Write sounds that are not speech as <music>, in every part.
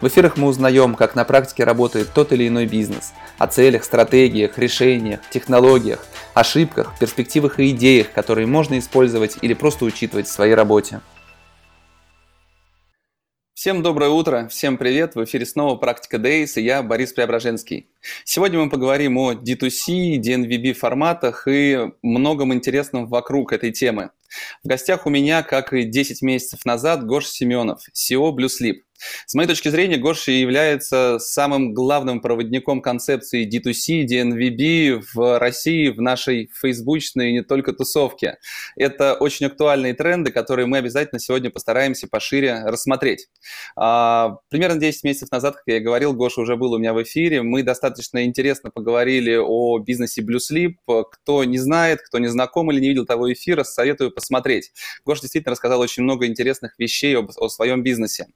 в эфирах мы узнаем, как на практике работает тот или иной бизнес, о целях, стратегиях, решениях, технологиях, ошибках, перспективах и идеях, которые можно использовать или просто учитывать в своей работе. Всем доброе утро, всем привет, в эфире снова «Практика Days» и я Борис Преображенский. Сегодня мы поговорим о D2C, DNVB форматах и многом интересном вокруг этой темы. В гостях у меня, как и 10 месяцев назад, Гоша Семенов, CEO Blue Sleep. С моей точки зрения, Гоша является самым главным проводником концепции D2C, DNVB в России, в нашей фейсбучной и не только тусовке. Это очень актуальные тренды, которые мы обязательно сегодня постараемся пошире рассмотреть. А, примерно 10 месяцев назад, как я и говорил, Гоша уже был у меня в эфире. Мы достаточно интересно поговорили о бизнесе Blue Sleep. Кто не знает, кто не знаком или не видел того эфира, советую посмотреть. Гоша действительно рассказал очень много интересных вещей об, о своем бизнесе.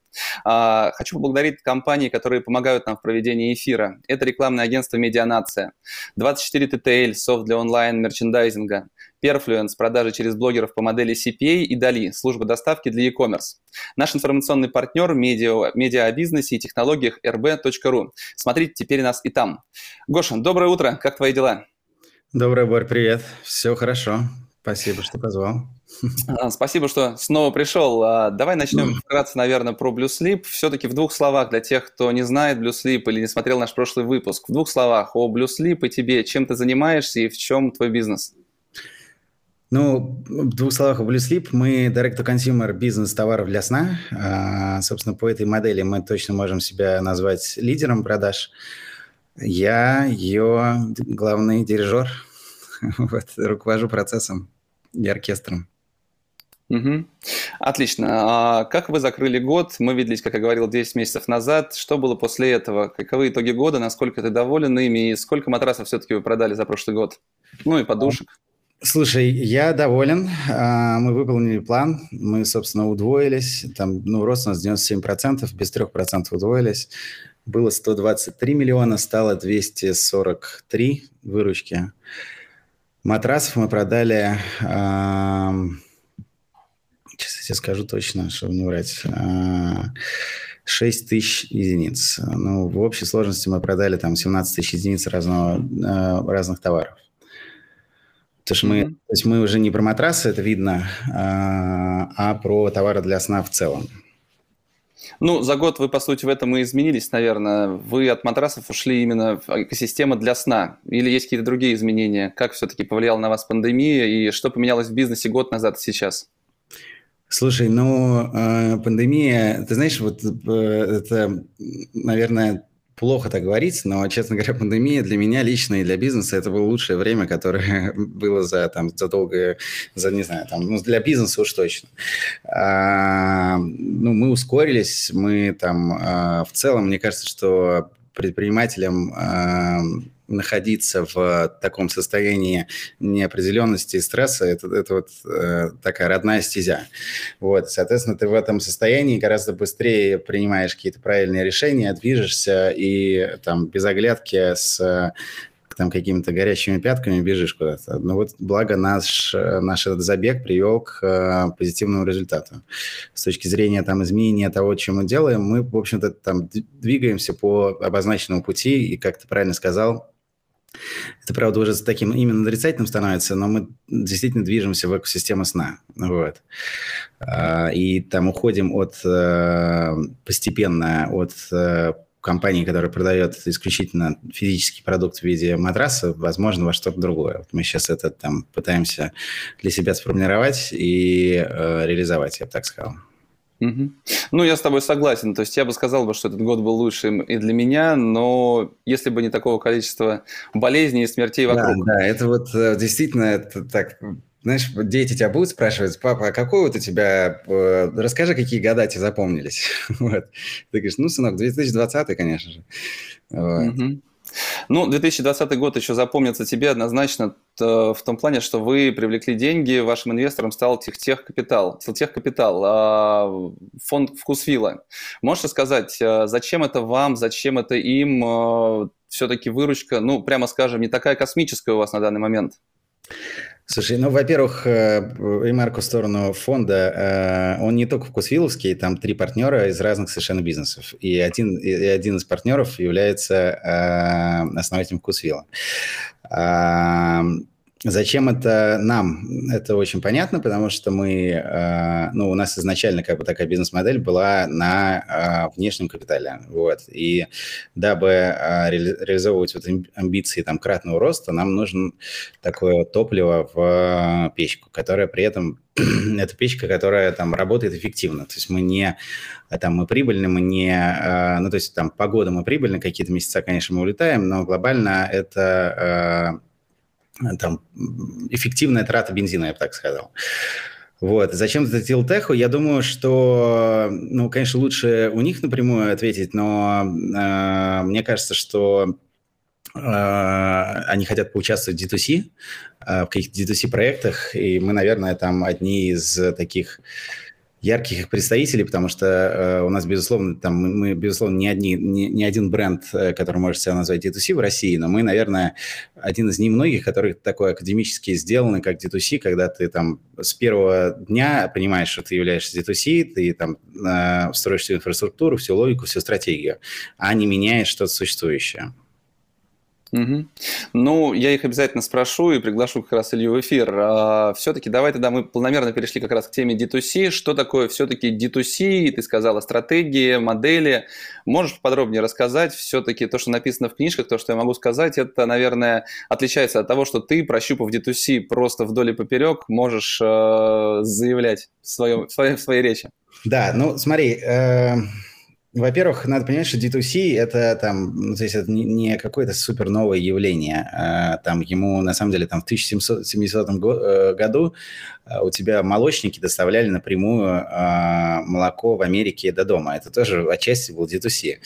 А, хочу поблагодарить компании, которые помогают нам в проведении эфира. Это рекламное агентство «Медианация», 24 TTL, софт для онлайн-мерчендайзинга, Perfluence, продажи через блогеров по модели CPA и Dali, служба доставки для e-commerce. Наш информационный партнер медиа, медиа о бизнесе и технологиях rb.ru. Смотрите теперь нас и там. Гоша, доброе утро, как твои дела? Доброе, Борь, привет. Все хорошо. Спасибо, что позвал. А, спасибо, что снова пришел. А, давай начнем вкратце, наверное, про Blue Sleep. Все-таки в двух словах для тех, кто не знает Blue Sleep или не смотрел наш прошлый выпуск. В двух словах о Blue Sleep и тебе. Чем ты занимаешься и в чем твой бизнес? Ну, в двух словах о Blue Sleep. Мы direct-to-consumer бизнес товаров для сна. А, собственно, по этой модели мы точно можем себя назвать лидером продаж. Я ее главный дирижер. <laughs> Вот, руковожу процессом и оркестром. Угу. Отлично. А как вы закрыли год? Мы виделись, как я говорил, 10 месяцев назад. Что было после этого? Каковы итоги года? Насколько ты доволен ими? И сколько матрасов все-таки вы продали за прошлый год? Ну и подушек. Слушай, я доволен. А, мы выполнили план. Мы, собственно, удвоились. Там, ну, рост у нас 97%, без 3% удвоились. Было 123 миллиона, стало 243 выручки. Матрасов мы продали, сейчас я тебе скажу точно, чтобы не врать, 6 тысяч единиц. Ну, в общей сложности мы продали там 17 тысяч единиц разного, а, разных товаров. Потому что мы, то есть мы уже не про матрасы, это видно, а, а про товары для сна в целом. Ну, за год вы, по сути, в этом и изменились, наверное. Вы от матрасов ушли именно в экосистему для сна. Или есть какие-то другие изменения? Как все-таки повлияла на вас пандемия и что поменялось в бизнесе год назад и сейчас? Слушай, ну, э, пандемия, ты знаешь, вот э, это, наверное, плохо так говорить, но, честно говоря, пандемия для меня лично и для бизнеса это было лучшее время, которое <laughs> было за, там, за долгое, за, не знаю, там, ну, для бизнеса уж точно. А, ну, мы ускорились, мы там, а, в целом, мне кажется, что предпринимателям а, находиться в таком состоянии неопределенности и стресса, это, это вот э, такая родная стезя. Вот, соответственно, ты в этом состоянии гораздо быстрее принимаешь какие-то правильные решения, движешься и там без оглядки с там какими-то горячими пятками бежишь куда-то. Ну вот благо наш, наш этот забег привел к э, позитивному результату. С точки зрения там изменения того, чем мы делаем, мы, в общем-то, там двигаемся по обозначенному пути, и, как ты правильно сказал, это, правда, уже таким именно отрицательным становится, но мы действительно движемся в экосистему сна. Вот. А, и там уходим от э, постепенно от э, компании, которая продает исключительно физический продукт в виде матраса, возможно, во что-то другое. Мы сейчас это там пытаемся для себя сформировать и э, реализовать, я бы так сказал. Угу. Ну, я с тобой согласен. То есть я бы сказал, бы, что этот год был лучшим и для меня, но если бы не такого количества болезней и смертей вокруг. Да, да, это вот э, действительно это так знаешь, дети тебя будут спрашивать, папа, а какой вот у тебя, э, расскажи, какие года тебе запомнились. <laughs> вот. Ты говоришь, ну, сынок, 2020, конечно же. Вот. Угу. Ну, 2020 год еще запомнится тебе однозначно в том плане, что вы привлекли деньги, вашим инвестором стал Техтех Капитал, Техтех Капитал, а, фонд Вкусвилла. Можешь сказать, а, зачем это вам, зачем это им? А, Все-таки выручка, ну, прямо скажем, не такая космическая у вас на данный момент. Слушай, ну, во-первых, э, ремарку в сторону фонда. Э, он не только вкусвилловский, там три партнера из разных совершенно бизнесов. И один, и один из партнеров является э, основателем вкусвилла. Зачем это нам? Это очень понятно, потому что мы, э, ну, у нас изначально как бы такая бизнес-модель была на э, внешнем капитале, вот. И дабы э, ре реализовывать вот амбиции там кратного роста, нам нужно такое топливо в печку, которое при этом <clears throat> это печка, которая там работает эффективно. То есть мы не там мы прибыльны, мы не, ну то есть там погода мы прибыльны, какие-то месяца, конечно, мы улетаем, но глобально это там, эффективная трата бензина, я бы так сказал. Вот. Зачем это Тилтеху? Я думаю, что, ну, конечно, лучше у них напрямую ответить, но э, мне кажется, что э, они хотят поучаствовать в D2C, э, в каких-то D2C-проектах, и мы, наверное, там одни из таких ярких их представителей, потому что э, у нас, безусловно, там мы, мы безусловно, не, одни, не, не один бренд, э, который может себя назвать D2C в России, но мы, наверное, один из немногих, который такой академически сделаны, как D2C, когда ты там с первого дня понимаешь, что ты являешься D2C, ты там э, строишь всю инфраструктуру, всю логику, всю стратегию, а не меняешь что-то существующее. Угу. Ну, я их обязательно спрошу и приглашу как раз Илью в эфир. А, все-таки давай тогда мы планомерно перешли как раз к теме D2C. Что такое все-таки D2C? Ты сказала стратегии, модели. Можешь подробнее рассказать? Все-таки то, что написано в книжках, то, что я могу сказать, это, наверное, отличается от того, что ты, прощупав D2C просто вдоль и поперек, можешь э, заявлять в, своем, в, своей, в своей речи. Да, ну смотри, э, во-первых, надо понимать, что D2C это там, ну, то есть это не какое-то супер новое явление. А, там ему на самом деле там в 1770 э, году а, у тебя молочники доставляли напрямую а, молоко в Америке до дома. Это тоже отчасти был D2C.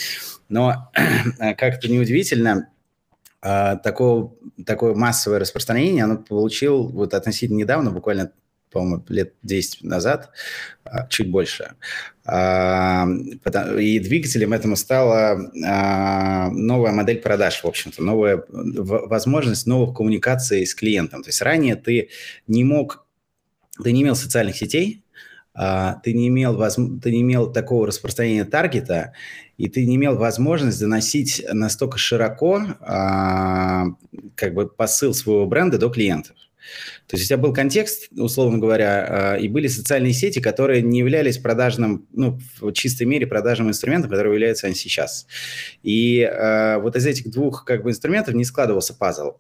Но <clears throat> как это неудивительно, такое, такое массовое распространение оно получил вот относительно недавно, буквально по-моему, лет 10 назад, а, чуть больше. А, и двигателем этому стала а, новая модель продаж, в общем-то, новая возможность новых коммуникаций с клиентом. То есть ранее ты не мог, ты не имел социальных сетей, ты не имел, ты не имел такого распространения таргета, и ты не имел возможность доносить настолько широко как бы посыл своего бренда до клиентов. То есть у тебя был контекст, условно говоря, а, и были социальные сети, которые не являлись продажным, ну, в чистой мере продажным инструментом, который являются они сейчас. И э, вот из этих двух как бы инструментов не складывался пазл.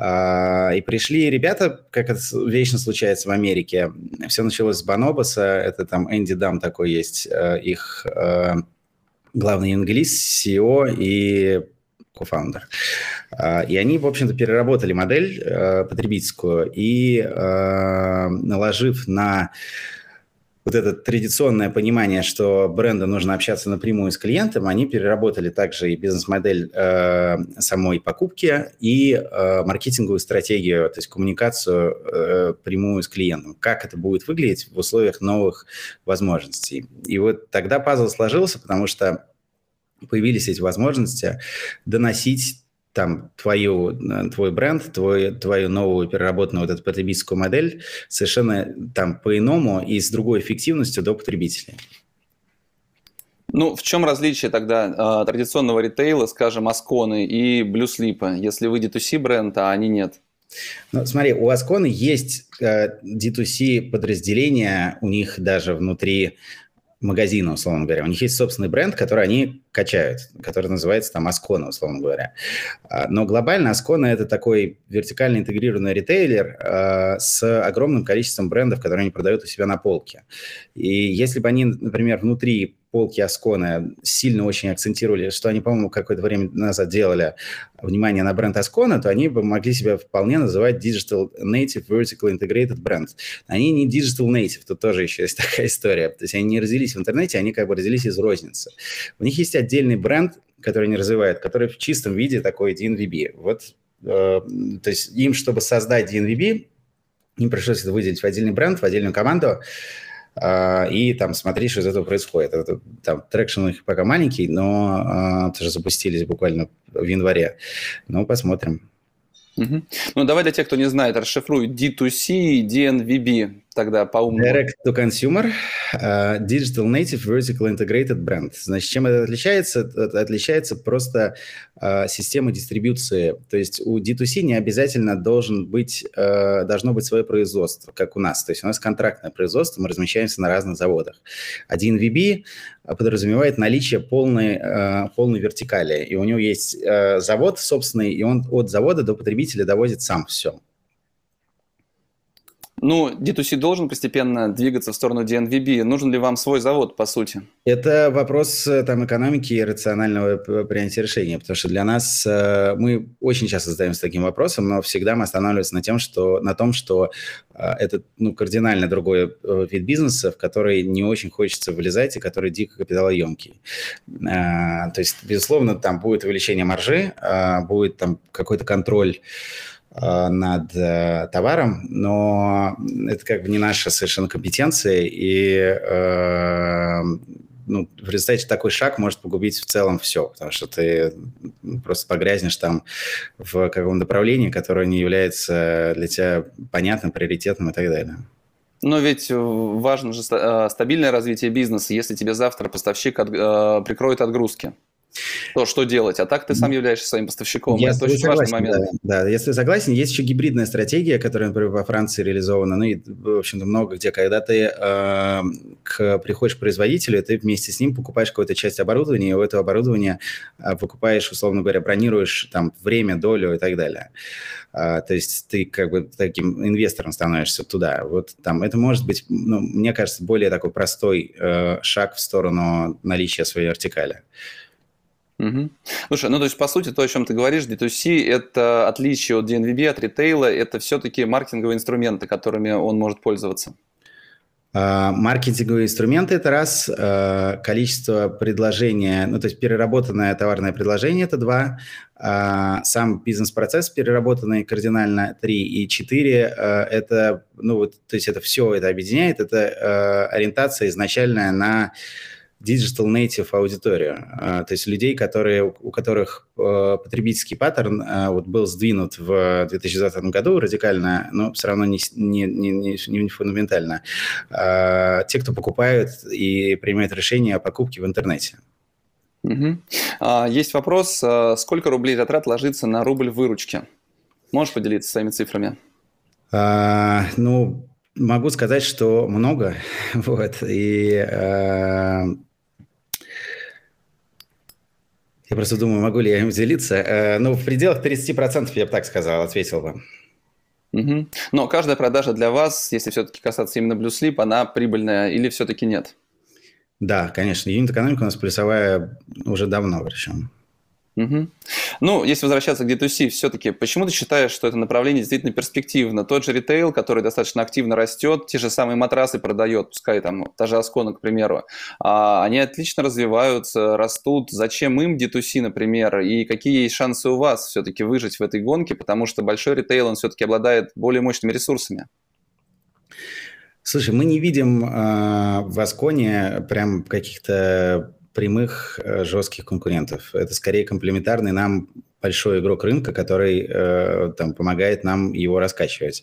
Uh, и пришли ребята, как это вечно случается в Америке. Все началось с Банобаса, это там Энди Дам такой есть, их главный английский, CEO и кофаундер. А, и они, в общем-то, переработали модель э, потребительскую и, э, наложив на вот это традиционное понимание, что бренду нужно общаться напрямую с клиентом, они переработали также и бизнес-модель э, самой покупки и э, маркетинговую стратегию, то есть коммуникацию э, прямую с клиентом. Как это будет выглядеть в условиях новых возможностей. И вот тогда пазл сложился, потому что появились эти возможности доносить там твою, э, твой бренд, твой, твою новую переработанную вот эту потребительскую модель совершенно там по-иному и с другой эффективностью до потребителей. Ну, в чем различие тогда э, традиционного ритейла, скажем, Асконы и Блюслипа, если вы D2C бренд, а они нет? Ну, смотри, у Асконы есть э, D2C подразделения, у них даже внутри магазина, условно говоря. У них есть собственный бренд, который они качают, который называется там Ascona, условно говоря. А, но глобально Ascona – это такой вертикально интегрированный ритейлер э, с огромным количеством брендов, которые они продают у себя на полке. И если бы они, например, внутри полки Аскона сильно очень акцентировали, что они, по-моему, какое-то время назад делали внимание на бренд Аскона, то они бы могли себя вполне называть Digital Native Vertical Integrated Brand. Они не Digital Native, тут тоже еще есть <laughs> такая история. То есть они не родились в интернете, они как бы родились из розницы. У них есть отдельный бренд, который они развивают, который в чистом виде такой DNVB. Вот, э, то есть им, чтобы создать DNVB, им пришлось это выделить в отдельный бренд, в отдельную команду, и там смотри, что из этого происходит. Это, там traction у них пока маленький, но э, тоже запустились буквально в январе. Ну, посмотрим. Угу. Ну, давай для тех, кто не знает, расшифруй D2C и DNVB тогда по умному. Direct to Consumer, uh, Digital Native Vertical Integrated Brand. Значит, чем это отличается? Это отличается просто uh, система дистрибуции. То есть у D2C не обязательно должен быть, uh, должно быть свое производство, как у нас. То есть у нас контрактное производство, мы размещаемся на разных заводах. Один VB подразумевает наличие полной, полной вертикали. И у него есть завод собственный, и он от завода до потребителя доводит сам все. Ну, D2C должен постепенно двигаться в сторону DNVB. Нужен ли вам свой завод, по сути? Это вопрос э, там, экономики и рационального принятия решения, потому что для нас э, мы очень часто задаемся таким вопросом, но всегда мы останавливаемся на, тем, что, на том, что э, это ну, кардинально другой вид бизнеса, в который не очень хочется влезать и который дико капиталоемкий. То есть, безусловно, там будет увеличение маржи, будет там какой-то контроль Э, над э, товаром, но это как бы не наша совершенно компетенция, и э, ну, в результате такой шаг может погубить в целом все, потому что ты просто погрязнешь там в каком направлении, которое не является для тебя понятным, приоритетным и так далее. Но ведь важно же стабильное развитие бизнеса, если тебе завтра поставщик от, прикроет отгрузки то, что делать. А так ты сам являешься своим поставщиком. Я Это очень согласен, важный момент. Да, да, если согласен. Есть еще гибридная стратегия, которая, например, во Франции реализована, ну и, в общем-то, много где, когда ты э, к, приходишь к производителю, ты вместе с ним покупаешь какую-то часть оборудования, и у этого оборудования э, покупаешь, условно говоря, бронируешь там время, долю и так далее. Uh, то есть ты как бы таким инвестором становишься туда. Вот там это может быть, ну, мне кажется, более такой простой uh, шаг в сторону наличия своей вертикали. Угу. Слушай, ну то есть по сути то, о чем ты говоришь, D2C – это отличие от DNVB, от ритейла, это все-таки маркетинговые инструменты, которыми он может пользоваться. Uh, маркетинговые инструменты – это раз, uh, количество предложения, ну, то есть переработанное товарное предложение – это два, uh, сам бизнес-процесс переработанный кардинально – три, и четыре – это, ну, вот, то есть это все это объединяет, это ориентация изначальная на digital native аудиторию, а, то есть людей, которые, у которых э, потребительский паттерн э, вот был сдвинут в 2020 году радикально, но все равно не, не, не, не фундаментально. А, те, кто покупают и принимают решения о покупке в интернете. Угу. Есть вопрос, сколько рублей затрат ложится на рубль выручки? Можешь поделиться своими цифрами? А, ну, могу сказать, что много. <laughs> Вот. И Я просто думаю, могу ли я им делиться. Э, ну, в пределах 30% я бы так сказал, ответил бы. Угу. Но каждая продажа для вас, если все-таки касаться именно Blue Sleep, она прибыльная или все-таки нет? Да, конечно. Юнит-экономика у нас плюсовая уже давно причем. Угу. Ну, если возвращаться к D2C, все-таки почему ты считаешь, что это направление действительно перспективно? Тот же ритейл, который достаточно активно растет, те же самые матрасы продает, пускай там та же Аскона, к примеру, а, они отлично развиваются, растут. Зачем им D2C, например? И какие есть шансы у вас все-таки выжить в этой гонке? Потому что большой ритейл, он все-таки обладает более мощными ресурсами. Слушай, мы не видим э, в Асконе прям каких-то прямых э, жестких конкурентов. Это скорее комплементарный нам большой игрок рынка, который э, там помогает нам его раскачивать.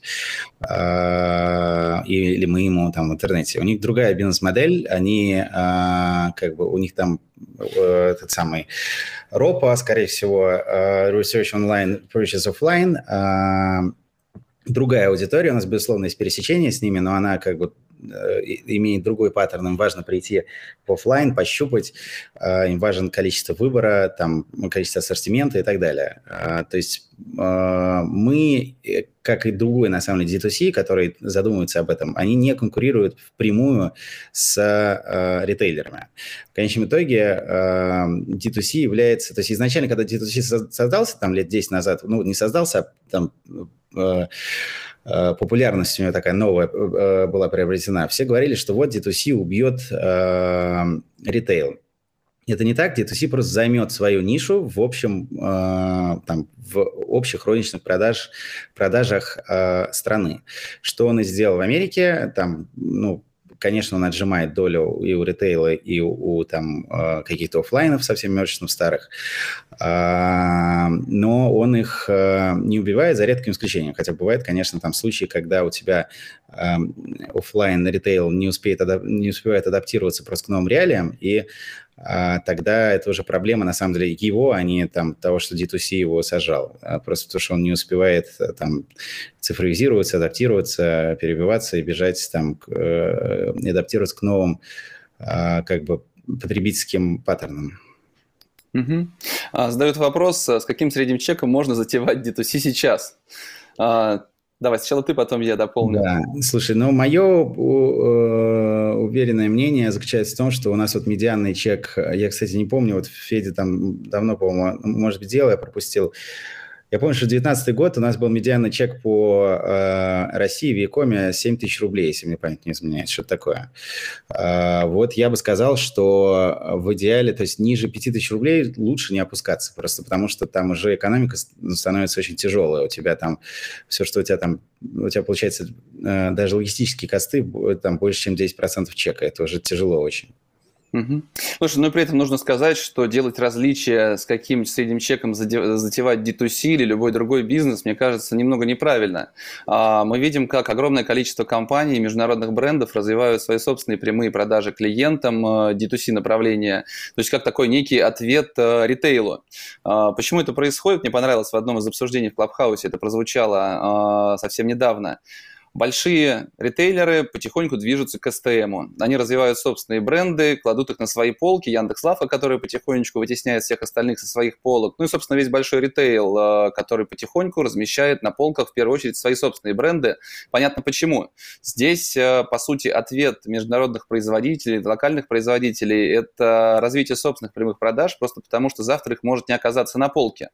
Э, или мы ему там в интернете. У них другая бизнес-модель, они э, как бы у них там э, этот самый ROPA, скорее всего, э, Research Online, Purchase Offline, э, другая аудитория, у нас, безусловно, есть пересечение с ними, но она как бы имеет другой паттерн, им важно прийти в офлайн, пощупать, им важен количество выбора, там, количество ассортимента и так далее. То есть мы, как и другой, на самом деле, D2C, которые задумываются об этом, они не конкурируют впрямую с ритейлерами. В конечном итоге D2C является... То есть изначально, когда D2C создался, там, лет 10 назад, ну, не создался, а там Э, популярность у него такая новая э, была приобретена, все говорили, что вот D2C убьет э, ритейл. Это не так, D2C просто займет свою нишу в общем, э, там, в общих розничных продаж, продажах э, страны. Что он и сделал в Америке, там, ну, конечно, он отжимает долю и у ритейла, и у, у там э, каких-то офлайнов совсем мерчантов старых, а, но он их э, не убивает за редким исключением. Хотя бывает, конечно, там случаи, когда у тебя офлайн ритейл не, успеет, не успевает адаптироваться просто к новым реалиям, и а, тогда это уже проблема, на самом деле, его, а не там, того, что D2C его сажал. А просто потому, что он не успевает э, там цифровизироваться, адаптироваться, перебиваться и бежать там, к, э, адаптироваться к новым а, как бы потребительским паттернам. Угу. А, задают вопрос, с каким средним чеком можно затевать D2C сейчас? А, Давай, сначала ты, потом я дополню. Да, слушай, ну, мое э, уверенное мнение заключается в том, что у нас вот медианный чек, я, кстати, не помню, вот Федя там давно, по-моему, может быть, дело я пропустил, я помню, что 2019 год у нас был медианный чек по э, России в Якоме 7 тысяч рублей, если мне память не изменяет, что-то такое. Э, вот я бы сказал, что в идеале, то есть ниже 5 тысяч рублей лучше не опускаться, просто потому что там уже экономика становится очень тяжелая. У тебя там все, что у тебя там, у тебя получается э, даже логистические косты там больше, чем 10% чека. Это уже тяжело очень. Угу. Слушай, но при этом нужно сказать, что делать различия, с каким средним чеком затевать D2C или любой другой бизнес, мне кажется, немного неправильно. А, мы видим, как огромное количество компаний, международных брендов развивают свои собственные прямые продажи клиентам, D2C направления, то есть как такой некий ответ э, ритейлу. А, почему это происходит? Мне понравилось в одном из обсуждений в Клабхаусе, это прозвучало а, совсем недавно. Большие ритейлеры потихоньку движутся к STM. Они развивают собственные бренды, кладут их на свои полки. Яндекс.Лавка, который потихонечку вытесняет всех остальных со своих полок. Ну и, собственно, весь большой ритейл, э, который потихоньку размещает на полках, в первую очередь, свои собственные бренды. Понятно почему. Здесь, э, по сути, ответ международных производителей, локальных производителей – это развитие собственных прямых продаж, просто потому что завтра их может не оказаться на полке.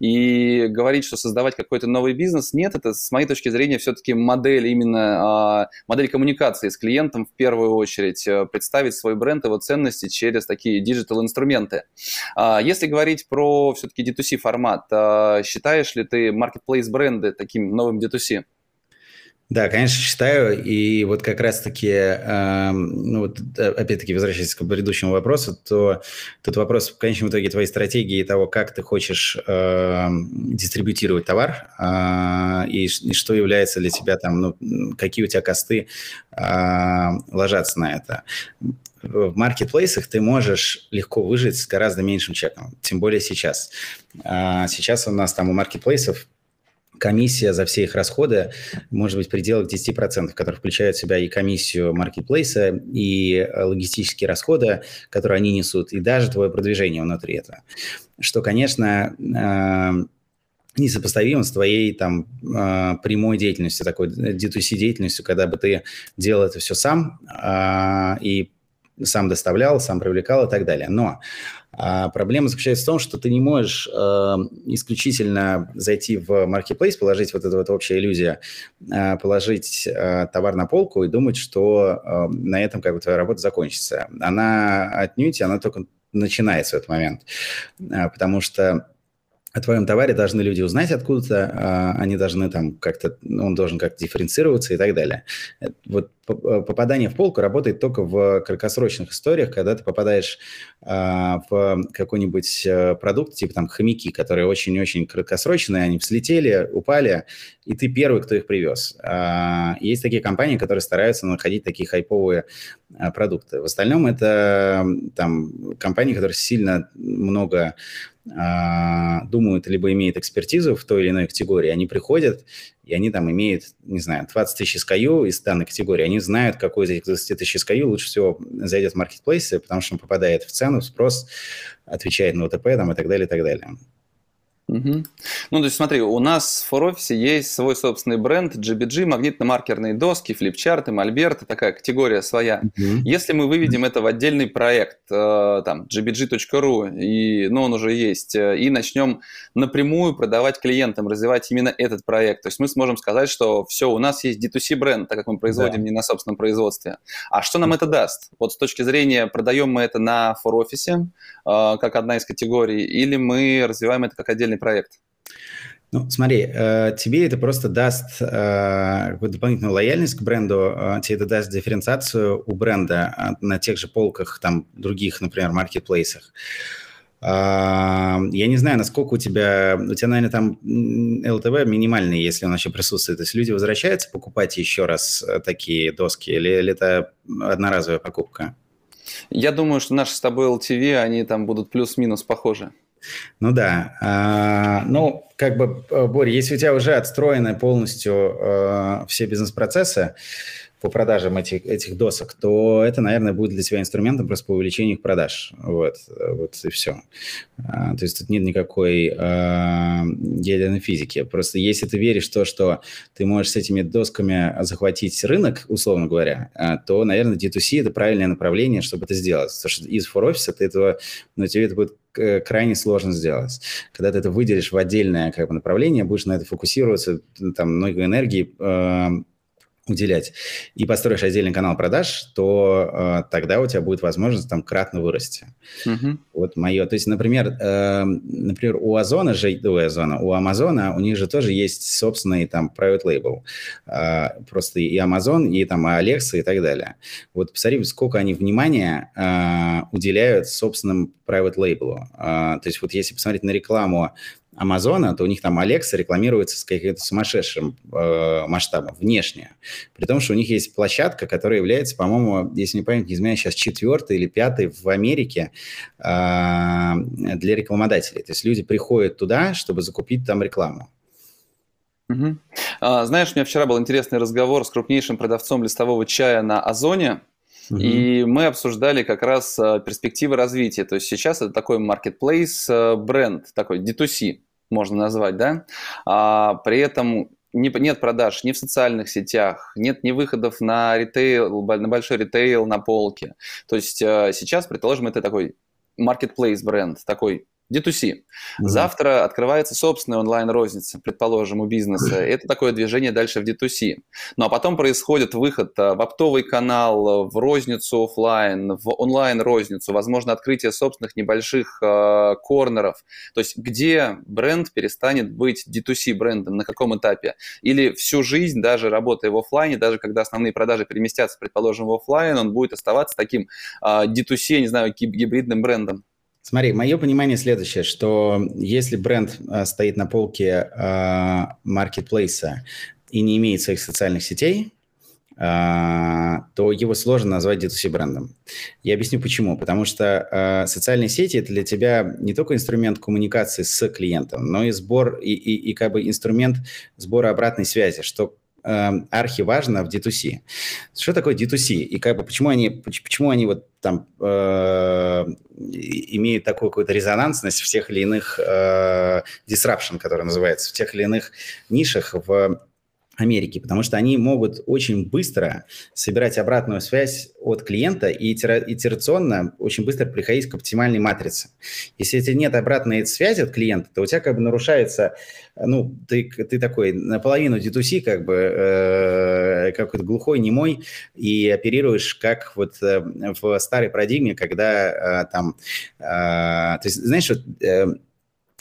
И говорить, что создавать какой-то новый бизнес, нет, это, с моей точки зрения, все-таки модель модель именно а, модель коммуникации с клиентом в первую очередь, э, представить свой бренд, его ценности через такие digital-инструменты. А, если говорить про все-таки D2C формат, а, считаешь ли ты marketplace бренды таким новым D2C? Да, конечно, считаю. И вот как раз-таки, э, ну вот опять-таки, возвращаясь к предыдущему вопросу, то тут вопрос в конечном итоге твоей стратегии того, как ты хочешь э, дистрибутировать товар э, и, и что является для тебя там, ну, какие у тебя косты э, ложатся на это в маркетплейсах ты можешь легко выжить с гораздо меньшим чеком, тем более сейчас. А, сейчас у нас там у маркетплейсов комиссия за все их расходы может быть в пределах 10%, которые включают в себя и комиссию маркетплейса, и э, логистические расходы, которые они несут, и даже твое продвижение внутри этого. Что, конечно, э, несопоставимо с твоей там э, прямой деятельностью, такой D2C деятельностью, когда бы ты делал это все сам и сам доставлял, сам привлекал и так далее. Но а проблема заключается в том, что ты не можешь э, исключительно зайти в marketplace, положить вот эту вот общая иллюзия, э, положить э, товар на полку и думать, что э, на этом как бы твоя работа закончится. Она отнюдь, она только начинается в этот момент, э, потому что о твоем товаре должны люди узнать откуда-то, а, они должны там как-то, он должен как-то дифференцироваться и так далее. Э, вот э, попадание в полку работает только в краткосрочных историях, когда ты попадаешь а, в какой-нибудь э, продукт, типа там хомяки, которые очень-очень краткосрочные, они взлетели, упали, и ты первый, кто их привез. А, есть такие компании, которые стараются находить такие хайповые продукты. В остальном это там компании, которые сильно много думают, либо имеют экспертизу в той или иной категории, они приходят, и они там имеют, не знаю, 20 тысяч SKU из данной категории, они знают, какой из этих 20 тысяч SKU лучше всего зайдет в маркетплейсы, потому что он попадает в цену, в спрос, отвечает на ОТП там, и так далее, и так далее. Угу. Ну, то есть смотри, у нас в ForOffice есть свой собственный бренд GBG, магнитно-маркерные доски, флипчарты, мольберты, такая категория своя. Угу. Если мы выведем это в отдельный проект, э, там, gbg.ru, и, ну, он уже есть, э, и начнем напрямую продавать клиентам, развивать именно этот проект, то есть мы сможем сказать, что все, у нас есть D2C бренд, так как мы производим да. не на собственном производстве. А что нам это даст? Вот с точки зрения, продаем мы это на ForOffice, э, как одна из категорий, или мы развиваем это как отдельный отдельный проект? Ну, смотри, э, тебе это просто даст э, дополнительную лояльность к бренду, э, тебе это даст дифференциацию у бренда на тех же полках, там, других, например, маркетплейсах. Я не знаю, насколько у тебя, у тебя, наверное, там ЛТВ минимальный, если он вообще присутствует. То есть люди возвращаются покупать еще раз такие доски или, или это одноразовая покупка? Я думаю, что наши с тобой LTV, они там будут плюс-минус похожи. Ну да. А, ну, как бы, э, Боря, если у тебя уже отстроены полностью а, все бизнес-процессы, по продажам этих, этих досок, то это, наверное, будет для тебя инструментом просто по увеличению их продаж. Вот, вот и все. А, то есть тут нет никакой а, ядерной физики. Просто если ты веришь в то, что ты можешь с этими досками захватить рынок, условно говоря, а, то, наверное, D2C – это правильное направление, чтобы это сделать. Потому что из фор-офиса ты этого, ну, тебе это будет крайне сложно сделать. Когда ты это выделишь в отдельное как бы, направление, будешь на это фокусироваться, там много энергии уделять, и построишь отдельный канал продаж, то э, тогда у тебя будет возможность там кратно вырасти. Uh-huh. Вот мое. То есть, например, э, например, у Озона же, у Озона, у Амазона, у них же тоже есть собственный там private label. Э, просто и Amazon, и там Alexa и так далее. Вот посмотри, сколько они внимания э, уделяют собственным private label. Э, то есть вот если посмотреть на рекламу Амазона, то у них там Alexa рекламируется с каким-то сумасшедшим э, масштабом, внешне. При том, что у них есть площадка, которая является, по-моему, если не память не изменяю, сейчас четвертой или пятой в Америке э, для рекламодателей. То есть люди приходят туда, чтобы закупить там рекламу. Угу. А, знаешь, у меня вчера был интересный разговор с крупнейшим продавцом листового чая на Озоне. Uh-huh. И мы обсуждали как раз э, перспективы развития. То есть сейчас это такой marketplace э, бренд, такой D2C можно назвать, да. А, при этом не, нет продаж ни в социальных сетях, нет ни выходов на ритейл, на большой ритейл, на полке. То есть э, сейчас, предположим, это такой marketplace бренд, такой D2C. Mm-hmm. Завтра открывается собственная онлайн-розница, предположим, у бизнеса. <laughs> Это такое движение дальше в D2C. Ну а потом происходит выход э, в оптовый канал, в розницу офлайн, в онлайн-розницу, возможно, открытие собственных небольших э, корнеров. То есть где бренд перестанет быть D2C брендом, на каком этапе? Или всю жизнь, даже работая в офлайне, даже когда основные продажи переместятся, предположим, в офлайн, он будет оставаться таким э, D2C, я не знаю, гибридным брендом? Смотри, мое понимание следующее, что если бренд э, стоит на полке э, маркетплейса и не имеет своих социальных сетей, э, то его сложно назвать D2C брендом. Я объясню почему. Потому что социальные сети это для тебя не только инструмент коммуникации с клиентом, но и сбор и, и, и как бы инструмент сбора обратной связи, что архиважно в D2C. Что такое D2C? И как бы почему они, почему они вот там э, имеют такую какую-то резонансность в тех или иных э, disruption, который называется, в тех или иных нишах в Америки, потому что они могут очень быстро собирать обратную связь от клиента и итерационно очень быстро приходить к оптимальной матрице. Если у нет обратной связи от клиента, то у тебя как бы нарушается, ну, ты, ты такой наполовину D2C, как бы э, какой-то глухой, немой, и оперируешь как вот э, в старой парадигме, когда э, там, э, то есть, знаешь, вот, э,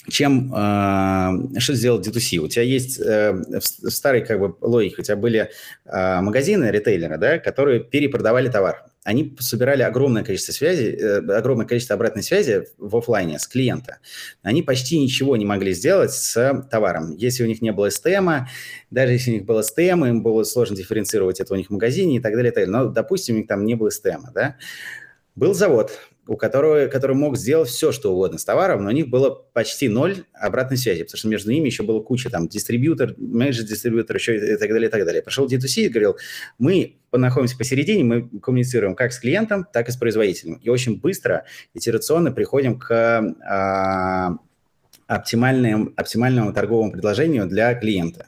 чем э, что сделал D2C? У тебя есть э, в старой как бы логике, у тебя были э, магазины, ритейлеры, да, которые перепродавали товар. Они собирали огромное количество связи, э, огромное количество обратной связи в офлайне с клиента. Они почти ничего не могли сделать с товаром. Если у них не было STM, даже если у них было STM, им было сложно дифференцировать это у них в магазине и так далее. И так далее. Но, допустим, у них там не было STM, да, был завод, у которого, который мог сделать все, что угодно с товаром, но у них было почти ноль обратной связи, потому что между ними еще было куча там дистрибьютор, менеджер-дистрибьютор, еще и так далее, и так далее. Пошел D2C и говорил, мы находимся посередине, мы коммуницируем как с клиентом, так и с производителем. И очень быстро, итерационно приходим к а, оптимальным, оптимальному торговому предложению для клиента.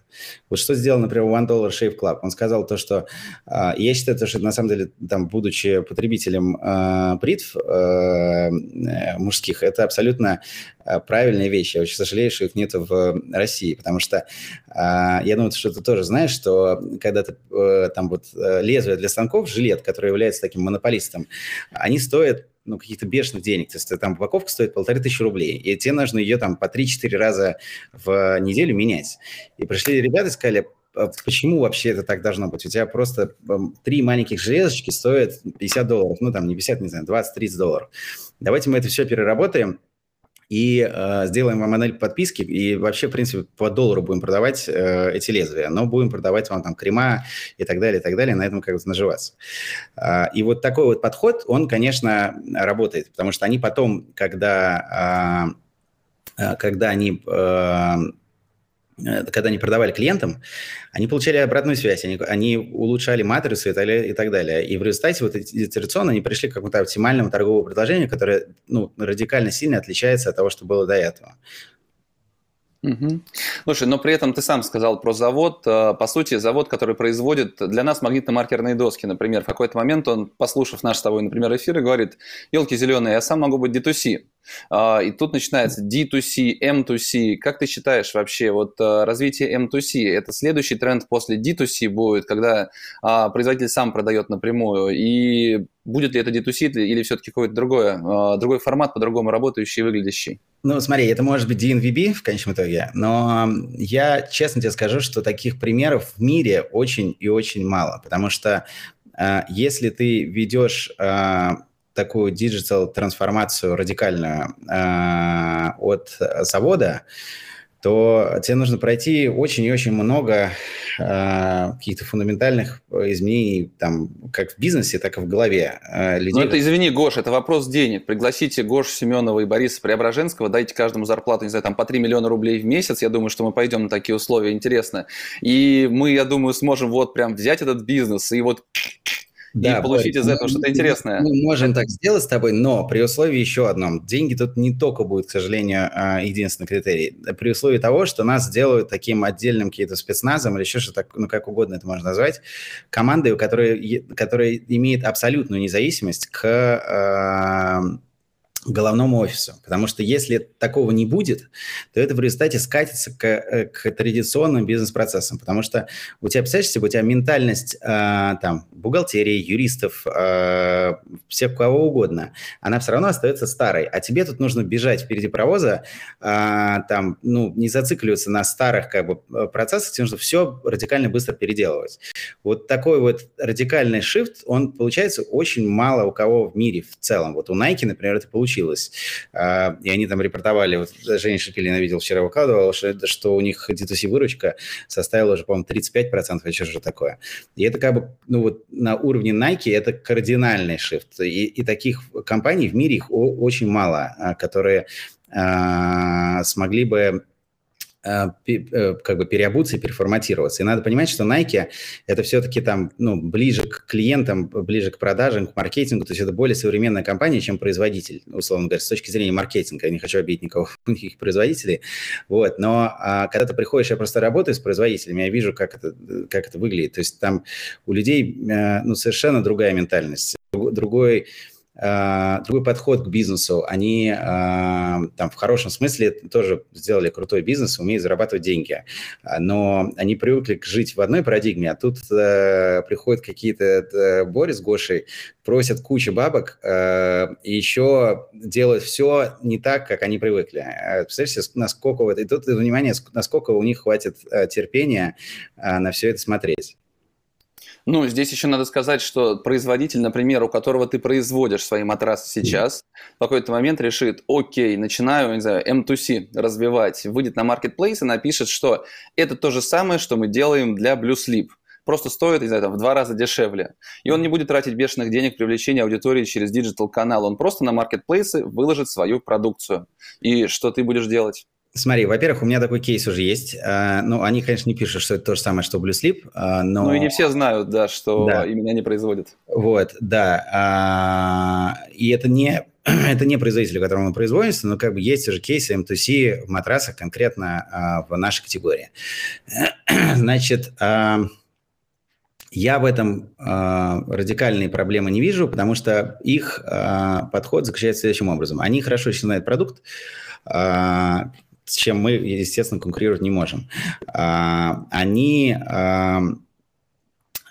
Вот что сделал, например, One Dollar Shave Club. Он сказал то, что э, я считаю, то, что на самом деле, там, будучи потребителем э, бритв э, мужских, это абсолютно правильная вещь. Я очень сожалею, что их нет в России, потому что э, я думаю, что ты тоже знаешь, что когда ты э, там вот э, лезвие для станков, жилет, который является таким монополистом, они стоят ну, каких-то бешеных денег. То есть там упаковка стоит полторы тысячи рублей, и тебе нужно ее там по 3-4 раза в неделю менять. И пришли ребята и сказали, «А почему вообще это так должно быть? У тебя просто три маленьких железочки стоят 50 долларов, ну там не 50, не знаю, 20-30 долларов. Давайте мы это все переработаем, и э, сделаем вам модель подписки, и вообще, в принципе, по доллару будем продавать э, эти лезвия, но будем продавать вам там крема и так далее, и так далее, на этом как бы наживаться. Э, и вот такой вот подход, он, конечно, работает, потому что они потом, когда, э, когда они э, когда они продавали клиентам, они получали обратную связь, они, они улучшали матрицы и так, далее, и так далее. И в результате вот итерационно они пришли к какому-то оптимальному торговому предложению, которое ну, радикально сильно отличается от того, что было до этого. Угу. Слушай, но при этом ты сам сказал про завод. Э, по сути, завод, который производит для нас магнитно-маркерные доски, например, в какой-то момент он, послушав наш с тобой, например, эфир, говорит, елки зеленые, я сам могу быть D2C. А, и тут начинается D2C, M2C. Как ты считаешь вообще, вот э, развитие M2C, это следующий тренд после D2C будет, когда а, производитель сам продает напрямую? И будет ли это D2C или все-таки какой-то другой, а, другой формат, по-другому работающий и выглядящий? Ну, смотри, это может быть DNVB в конечном итоге, но я честно тебе скажу, что таких примеров в мире очень и очень мало, потому что э, если ты ведешь э, такую digital трансформацию радикальную э, от завода, то тебе нужно пройти очень и очень много э, каких-то фундаментальных изменений, там, как в бизнесе, так и в голове э, людей. Ну, это, извини, Гош, это вопрос денег. Пригласите Гошу Семенова и Бориса Преображенского, дайте каждому зарплату, не знаю, там, по 3 миллиона рублей в месяц. Я думаю, что мы пойдем на такие условия, интересно. И мы, я думаю, сможем вот прям взять этот бизнес и вот да, и получить из этого что-то интересное. Мы можем так сделать с тобой, но при условии еще одном. Деньги тут не только будут, к сожалению, а, единственный критерий. При условии того, что нас сделают таким отдельным каким-то спецназом или еще что-то, ну, как угодно это можно назвать, командой, которая, которая имеет абсолютную независимость к а, головному офису. Потому что если такого не будет, то это в результате скатится к, э, к традиционным бизнес-процессам. Потому что у тебя, представляешь у тебя ментальность э, там, бухгалтерии, юристов, э, всех кого угодно, она все равно остается старой. А тебе тут нужно бежать впереди паровоза, э, там, ну, не зацикливаться на старых как бы, э, процессах, тебе нужно все радикально быстро переделывать. Вот такой вот радикальный shift, он получается очень мало у кого в мире в целом. Вот у Nike, например, это получилось случилось. А, и они там репортовали, вот Женя Шепелина видел вчера выкладывал, что, что у них D2C выручка составила уже, по-моему, 35% или что же такое. И это как бы, ну вот на уровне Nike это кардинальный shift. И, и таких компаний в мире их очень мало, а, которые а, смогли бы как бы переобуться и переформатироваться. И надо понимать, что Nike это все-таки там, ну, ближе к клиентам, ближе к продажам, к маркетингу, то есть это более современная компания, чем производитель, условно говоря, с точки зрения маркетинга. Я не хочу обидеть никого, <laughs> никаких производителей, вот, но а, когда ты приходишь, я просто работаю с производителями, я вижу, как это, как это выглядит, то есть там у людей, э, ну, совершенно другая ментальность, другой другой подход к бизнесу. Они uh, там в хорошем смысле тоже сделали крутой бизнес, умеют зарабатывать деньги. Но они привыкли жить в одной парадигме, а тут приходят какие-то Бори с Гошей, просят кучу бабок и еще делают все не так, как они привыкли. Представляете, насколько... вот И тут, внимание, насколько у них хватит терпения на все это смотреть. Ну, здесь еще надо сказать, что производитель, например, у которого ты производишь свои матрасы сейчас, в какой-то момент решит, окей, начинаю, не знаю, M2C развивать, выйдет на marketplace и напишет, что это то же самое, что мы делаем для Blue Sleep. просто стоит, не знаю, там, в два раза дешевле. И он не будет тратить бешеных денег в привлечение аудитории через digital-канал. Он просто на маркетплейсы выложит свою продукцию. И что ты будешь делать? Смотри, во-первых, у меня такой кейс уже есть. А, ну, они, конечно, не пишут, что это то же самое, что Blue Sleep, а, но... Ну, и не все знают, да, что да. именно они производят. Вот, да. А, и это не, <clears throat> это не производитель, которому он производится, но как бы есть уже кейсы M2C в матрасах конкретно в нашей категории. <clears throat> Значит, я в этом радикальные проблемы не вижу, потому что их подход заключается следующим образом. Они хорошо знают продукт, с чем мы, естественно, конкурировать не можем. А, они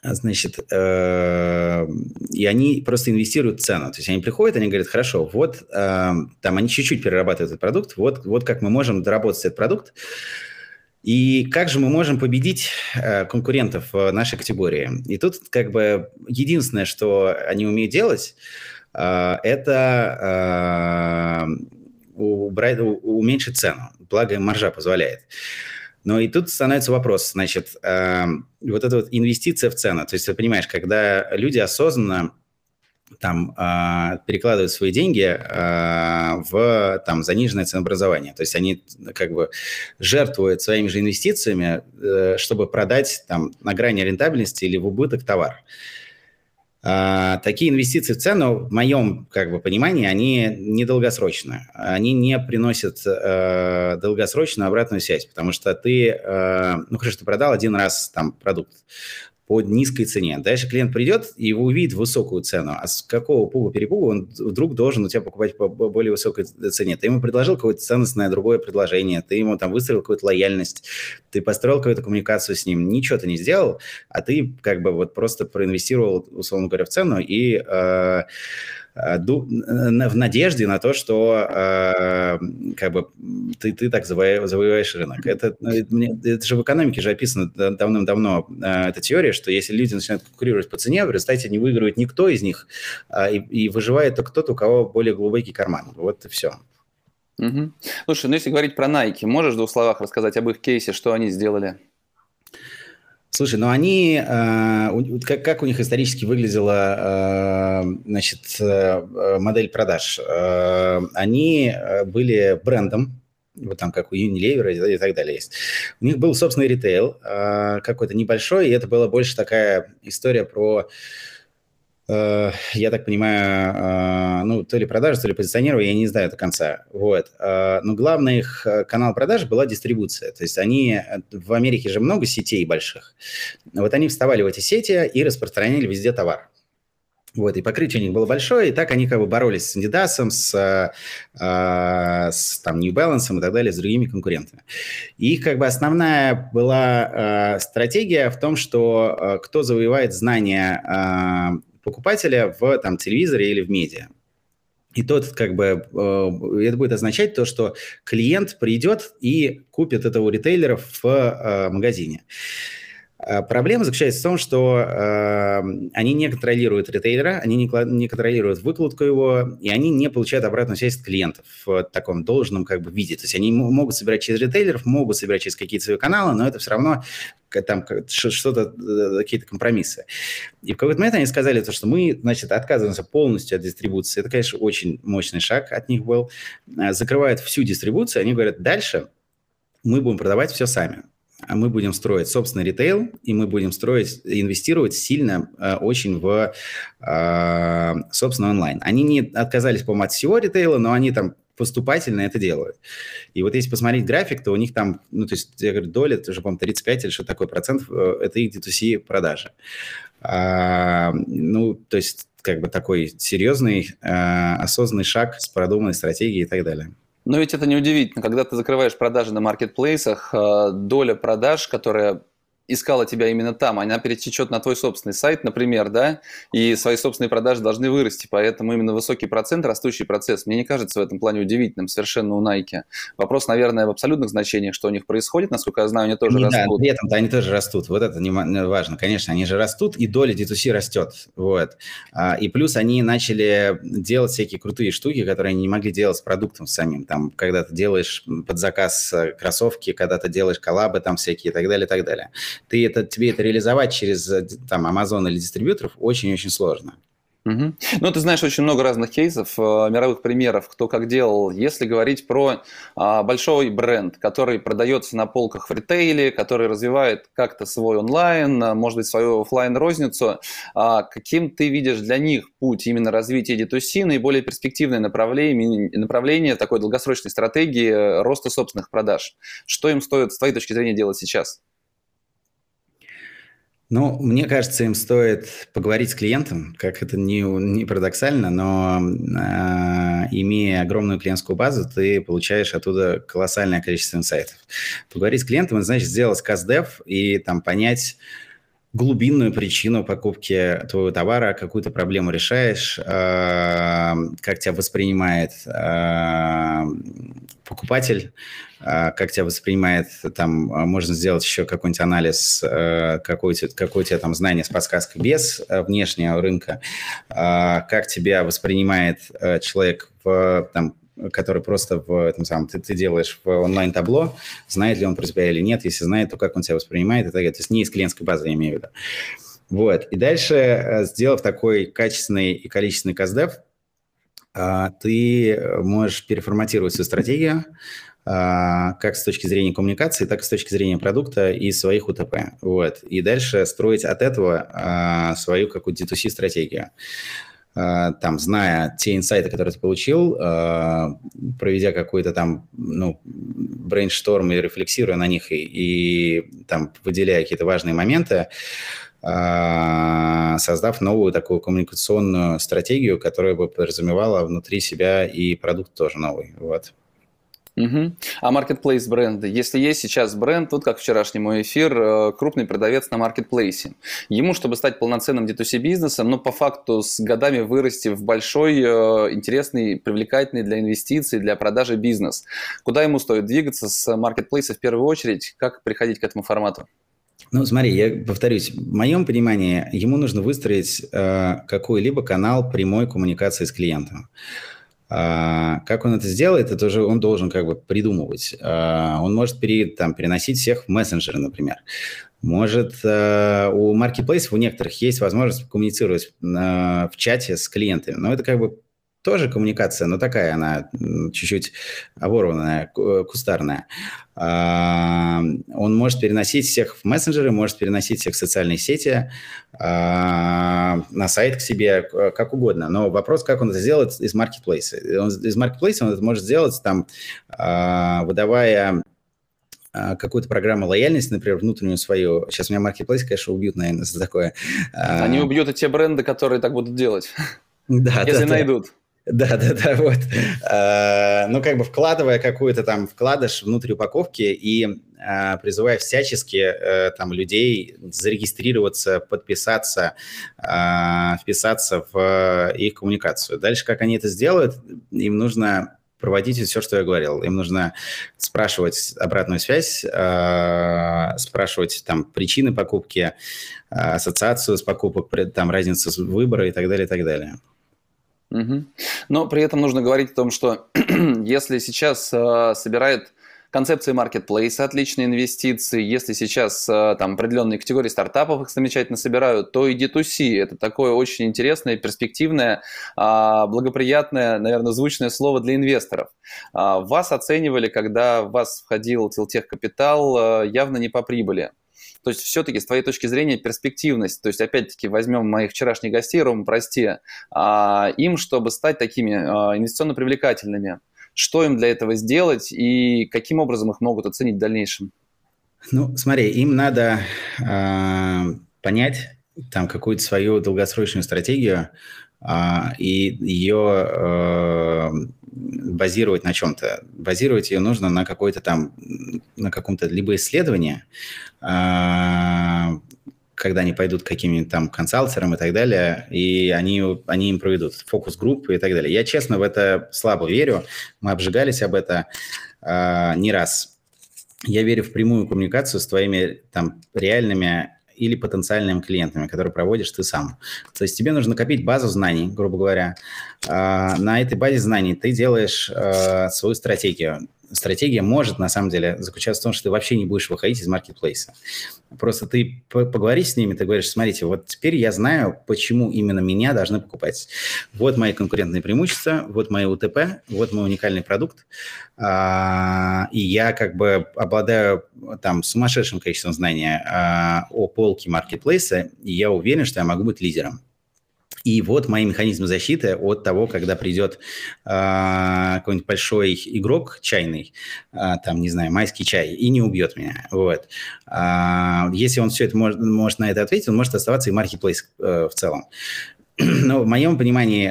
значит, э, и они просто инвестируют цену. То есть они приходят, они говорят, хорошо, вот э, там они чуть-чуть перерабатывают этот продукт, вот, вот как мы можем доработать этот продукт, и как же мы можем победить э, конкурентов в нашей категории? И тут как бы единственное, что они умеют делать, э, это э, убрать, уменьшить цену, благо маржа позволяет. Но и тут становится вопрос, значит, э, вот эта вот инвестиция в цену, то есть ты понимаешь, когда люди осознанно там э, перекладывают свои деньги э, в там заниженное ценообразование, то есть они как бы жертвуют своими же инвестициями, э, чтобы продать там на грани рентабельности или в убыток товар. А, такие инвестиции в цену, в моем как бы, понимании, они недолгосрочные. Они не приносят э, долгосрочную обратную связь, потому что ты, э, ну хорошо, ты продал один раз там продукт, по низкой цене. Дальше клиент придет и увидит высокую цену. А с какого пугу-перепугу он вдруг должен у тебя покупать по более высокой цене? Ты ему предложил какое-то ценностное другое предложение, ты ему там выстроил какую-то лояльность, ты построил какую-то коммуникацию с ним, ничего ты не сделал, а ты как бы вот просто проинвестировал, условно говоря, в цену и Э, в надежде на то, что э, как бы ты, ты так завоеваешь рынок. Это, ну, это же в экономике же описано давным-давно, э, эта теория, что если люди начинают конкурировать по цене, в результате не выигрывает никто из них, и, и выживает тот, у кого более глубокий карман. Вот и все. Угу. Слушай, ну если говорить про Nike, можешь в двух словах рассказать об их кейсе, что они сделали? Слушай, ну они, э, как, у них исторически выглядела э, значит, э, модель продаж? Они были брендом, вот там как у Unilever и так далее есть. У них был собственный ритейл, какой-то небольшой, и это была больше такая история про я так понимаю, э, ну, то ли продажи, то ли позиционирование, я не знаю до конца. Вот. Э, но главный их канал продаж была дистрибуция. То есть они, в Америке же много сетей больших. Вот они вставали в эти сети и распространяли везде товар. Вот, и покрытие у них было большое, и так они как бы боролись с Adidas, с, с там, New Balance и так далее, с другими конкурентами. И их как бы основная была стратегия в том, что кто завоевает знания покупателя в там, телевизоре или в медиа. И тот, как бы, э, это будет означать то, что клиент придет и купит этого ритейлера в э, магазине. А проблема заключается в том, что э, они не контролируют ритейлера, они не, не контролируют выкладку его, и они не получают обратную связь от клиентов в таком должном как бы виде. То есть они могут собирать через ритейлеров, могут собирать через какие-то свои каналы, но это все равно там что-то, э, какие-то компромиссы. И в какой-то момент они сказали то, что мы, значит, отказываемся полностью от дистрибуции. Это, конечно, очень мощный шаг от них был. Э, закрывают всю дистрибуцию, они говорят, дальше мы будем продавать все сами. А мы будем строить собственный ритейл, и мы будем строить, инвестировать сильно э, очень в э, собственно онлайн. Они не отказались, по-моему, от всего ритейла, но они там поступательно это делают. И вот если посмотреть график, то у них там, ну, то есть, я говорю, доля, это уже, по-моему, 35 или что такое процентов, э, это их D2C продажи. А, ну, то есть, как бы такой серьезный, а, осознанный шаг с продуманной стратегией и так далее. Но ведь это неудивительно, когда ты закрываешь продажи на маркетплейсах, э, доля продаж, которая искала тебя именно там, она перетечет на твой собственный сайт, например, да, и свои собственные продажи должны вырасти, поэтому именно высокий процент, растущий процесс, мне не кажется в этом плане удивительным совершенно у Nike. Вопрос, наверное, в абсолютных значениях, что у них происходит, насколько я знаю, они тоже не, растут. Да, при этом-то они тоже растут, вот это не важно, конечно, они же растут, и доля D2C растет, вот. А, и плюс они начали делать всякие крутые штуки, которые они не могли делать с продуктом самим, там, когда ты делаешь под заказ э, кроссовки, когда ты делаешь коллабы там всякие и так далее, и так далее. Ты это, тебе это реализовать через там Amazon или дистрибьюторов очень-очень сложно. Угу. Ну, ты знаешь очень много разных кейсов, э, мировых примеров, кто как делал. Если говорить про а, большой бренд, который продается на полках в ритейле, который развивает как-то свой онлайн, а, может быть, свою офлайн розницу а, каким ты видишь для них путь именно развития D2C, наиболее перспективное направление, направление такой долгосрочной стратегии э, роста собственных продаж? Что им стоит, с твоей точки зрения, делать сейчас? Ну, мне кажется, им стоит поговорить с клиентом, как это не, не парадоксально, но э, имея огромную клиентскую базу, ты получаешь оттуда колоссальное количество инсайтов. Поговорить с клиентом, это значит сделать каздев и там понять, глубинную причину покупки твоего товара, какую-то проблему решаешь, э, как тебя воспринимает э, покупатель, э, как тебя воспринимает, там, можно сделать еще какой-нибудь анализ, какой, какое у тебя там знание с подсказкой без внешнего рынка, как тебя воспринимает человек в там, который просто в этом самом, ты, ты делаешь в онлайн-табло, знает ли он про тебя или нет, если знает, то как он тебя воспринимает и так далее. То есть не из клиентской базы, я имею в виду. Вот. И дальше, э, сделав такой качественный и количественный каздев, а, ты можешь переформатировать свою стратегию, а, как с точки зрения коммуникации, так и с точки зрения продукта и своих УТП. Вот. И дальше строить от этого свою какую-то D2C-стратегию. Э, там, зная те инсайты, которые ты получил, э, проведя какой-то там, ну, брейншторм и рефлексируя на них, и, и там выделяя какие-то важные моменты, э, создав новую такую коммуникационную стратегию, которая бы подразумевала внутри себя и продукт тоже новый. Вот. Угу. А marketplace бренды? Если есть сейчас бренд, вот как вчерашний мой эфир, э, крупный продавец на маркетплейсе. Ему, чтобы стать полноценным D2C бизнесом, но по факту с годами вырасти в большой, э, интересный, привлекательный для инвестиций, для продажи бизнес. Куда ему стоит двигаться с маркетплейса в первую очередь? Как приходить к этому формату? Ну, смотри, я повторюсь, в моем понимании ему нужно выстроить э, какой-либо канал прямой коммуникации с клиентом. А, как он это сделает, это уже он должен как бы придумывать. А, он может пере, там, переносить всех в мессенджеры, например. Может, э, у маркетплейсов у некоторых есть возможность коммуницировать в чате с клиентами, но это как бы тоже коммуникация, но такая она чуть-чуть оборванная, кустарная. А, он может переносить всех в мессенджеры, может переносить всех в социальные сети, а, на сайт к себе, как угодно. Но вопрос, как он это сделает из маркетплейса. из маркетплейса он это может сделать, там, а, выдавая какую-то программу лояльности, например, внутреннюю свою. Сейчас меня маркетплейс, конечно, убьют, наверное, за такое. Они убьют и те бренды, которые так будут делать. Да, если да, найдут. Да. Да, да, да, вот. Э, ну, как бы вкладывая какую-то там вкладыш внутрь упаковки и э, призывая всячески э, там людей зарегистрироваться, подписаться, вписаться в их коммуникацию. Дальше, как они это сделают, им нужно проводить все, что я говорил. Им нужно спрашивать обратную связь, спрашивать там причины покупки, ассоциацию с покупок, там разницу выбора и так далее, и так далее. Угу. Но при этом нужно говорить о том, что <clears throat> если сейчас э, собирает концепции маркетплейса, отличные инвестиции. Если сейчас э, там определенные категории стартапов их замечательно собирают, то и D2C – это такое очень интересное, перспективное, э, благоприятное, наверное, звучное слово для инвесторов. Э, вас оценивали, когда в вас входил Тилтех Капитал, э, явно не по прибыли. То есть все-таки с твоей точки зрения перспективность, то есть опять-таки возьмем моих вчерашних гостей, Рома, прости, а, им, чтобы стать такими а, инвестиционно привлекательными, что им для этого сделать и каким образом их могут оценить в дальнейшем? Ну, смотри, им надо э, понять там какую-то свою долгосрочную стратегию э, и ее э, базировать на чем-то. Базировать ее нужно на какой-то там, на каком-то либо исследовании, когда они пойдут к каким-нибудь там консалтерам и так далее, и они, они им проведут фокус-группы и так далее. Я, честно, в это слабо верю. Мы обжигались об это э, не раз. Я верю в прямую коммуникацию с твоими там реальными или потенциальными клиентами, которые проводишь ты сам. То есть тебе нужно накопить базу знаний, грубо говоря. А, на этой базе знаний ты делаешь а, свою стратегию. Стратегия может, на самом деле, заключаться в том, что ты вообще не будешь выходить из маркетплейса. Просто ты поговори с ними, ты говоришь, смотрите, вот теперь я знаю, почему именно меня должны покупать. Вот мои конкурентные преимущества, вот мои УТП, вот мой уникальный продукт. А, и я как бы обладаю там сумасшедшим количеством знаний а, о полке маркетплейса, и я уверен, что я могу быть лидером. И вот мои механизмы защиты от того, когда придет э, какой-нибудь большой игрок чайный, э, там, не знаю, майский чай, и не убьет меня. Вот. Э, если он все это может, может на это ответить, он может оставаться и маркетплейс э, в целом. <clears throat> Но в моем понимании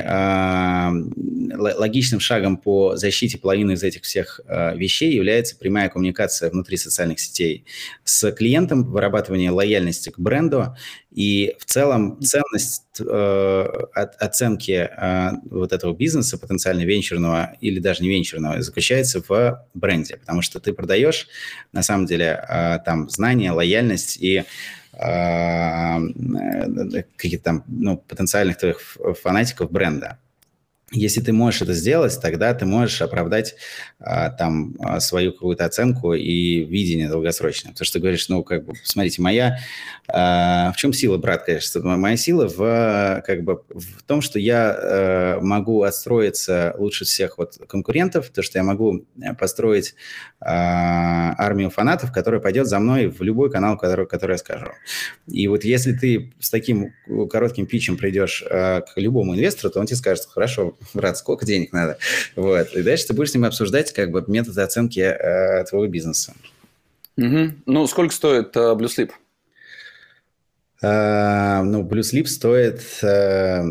логичным шагом по защите половины из этих всех э, вещей является прямая коммуникация внутри социальных сетей с клиентом, вырабатывание лояльности к бренду и в целом ценность э, оценки э, вот этого бизнеса, потенциально венчурного или даже не венчурного, заключается в бренде, потому что ты продаешь на самом деле э, там знания, лояльность и каких-то там ну, потенциальных твоих фанатиков бренда. Если ты можешь это сделать, тогда ты можешь оправдать а, там а, свою какую-то оценку и видение долгосрочное. Потому что ты говоришь, ну, как бы, смотрите, моя... А, в чем сила, брат, конечно? Моя сила в, как бы, в том, что я а, могу отстроиться лучше всех вот конкурентов, то, что я могу построить а, армию фанатов, которая пойдет за мной в любой канал, который, который я скажу. И вот если ты с таким коротким питчем придешь а, к любому инвестору, то он тебе скажет, хорошо, <laughs> брат, сколько денег надо? Вот. И дальше ты будешь с ним обсуждать как бы методы оценки э, твоего бизнеса. Угу. Ну, сколько стоит э, Blue Sleep? Э, ну, Blue Sleep стоит... Э,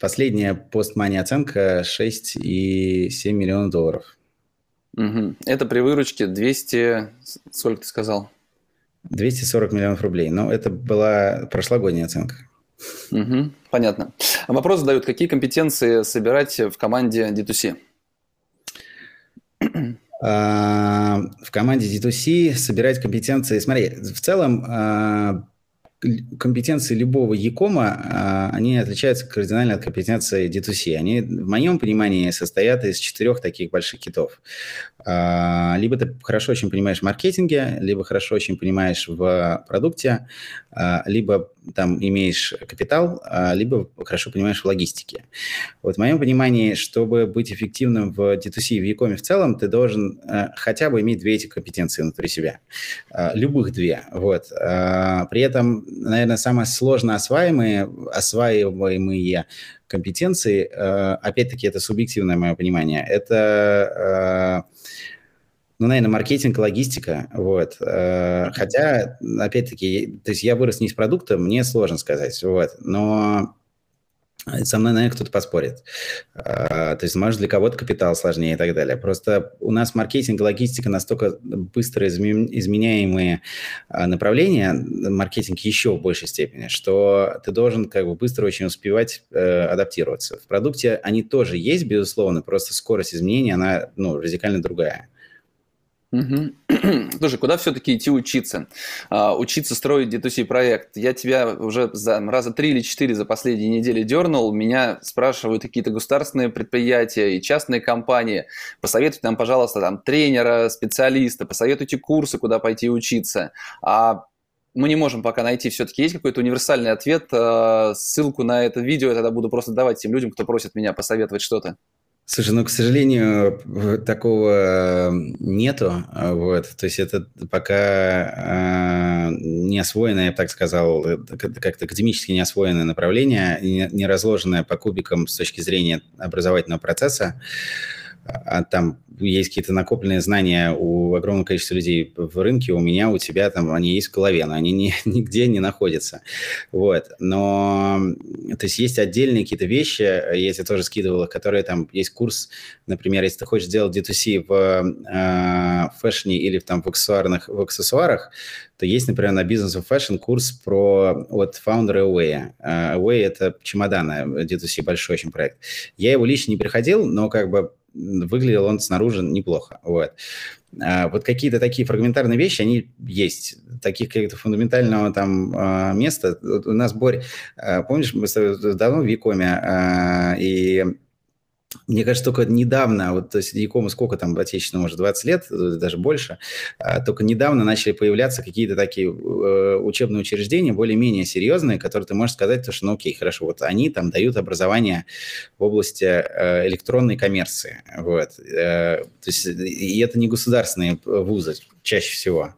последняя постмани оценка 6,7 миллионов долларов. Угу. Это при выручке 200... Сколько ты сказал? 240 миллионов рублей. Но это была прошлогодняя оценка. Угу, понятно. Вопрос задают, какие компетенции собирать в команде D2C? А, в команде D2C собирать компетенции. Смотри, в целом а, компетенции любого Якома, а, они отличаются кардинально от компетенции D2C. Они, в моем понимании, состоят из четырех таких больших китов. А, либо ты хорошо очень понимаешь в маркетинге, либо хорошо очень понимаешь в продукте, а, либо там имеешь капитал, либо хорошо понимаешь в логистике. Вот в моем понимании, чтобы быть эффективным в D2C и в Якоме в целом, ты должен хотя бы иметь две эти компетенции внутри себя. Любых две. Вот. При этом, наверное, самые сложно осваиваемые, осваиваемые компетенции, опять-таки, это субъективное мое понимание, это ну, наверное, маркетинг, логистика, вот. Э, хотя, опять-таки, то есть я вырос не из продукта, мне сложно сказать, вот. Но со мной, наверное, кто-то поспорит. А, то есть, может, для кого-то капитал сложнее и так далее. Просто у нас маркетинг, логистика настолько быстро изменяемые а, направления, маркетинг еще в большей степени, что ты должен как бы быстро очень успевать э, адаптироваться. В продукте они тоже есть, безусловно, просто скорость изменения, она ну, радикально другая. Угу. <clears throat> Слушай, куда все-таки идти учиться? А, учиться строить D2C проект. Я тебя уже за, раза три или четыре за последние недели дернул. Меня спрашивают какие-то государственные предприятия и частные компании. Посоветуйте нам, пожалуйста, там тренера, специалиста, посоветуйте курсы, куда пойти учиться. А мы не можем пока найти, все-таки есть какой-то универсальный ответ. А, ссылку на это видео я тогда буду просто давать тем людям, кто просит меня посоветовать что-то. Слушай, ну, к сожалению, такого э, нету. А, вот. То есть это пока э, не освоенное, я бы так сказал, э, как-то академически не освоенное направление, не, не разложенное по кубикам с точки зрения образовательного процесса. А там есть какие-то накопленные знания у огромного количества людей в рынке, у меня, у тебя, там они есть в голове, но они не, <laughs> нигде не находятся. Вот. Но, то есть есть отдельные какие-то вещи, я тебе тоже скидывал, которые там, есть курс, например, если ты хочешь сделать D2C в э, фэшне или там в аксессуарных, в аксессуарах, то есть, например, на бизнес of Fashion курс про от фаундера Away. Uh, Away – это чемоданы, D2C, большой очень проект. Я его лично не приходил, но как бы выглядел он снаружи неплохо. Вот. А, вот какие-то такие фрагментарные вещи, они есть. Таких каких-то фундаментального там а, места. У нас, Борь, а, помнишь, мы давно в Викоме, и мне кажется, только недавно, вот, то есть Якому сколько там отечественному, может, 20 лет, э, даже больше, а, только недавно начали появляться какие-то такие э, учебные учреждения более-менее серьезные, которые ты можешь сказать, то, что, ну окей, хорошо, вот они там дают образование в области э, электронной коммерции, вот. То есть и это не государственные вузы чаще всего.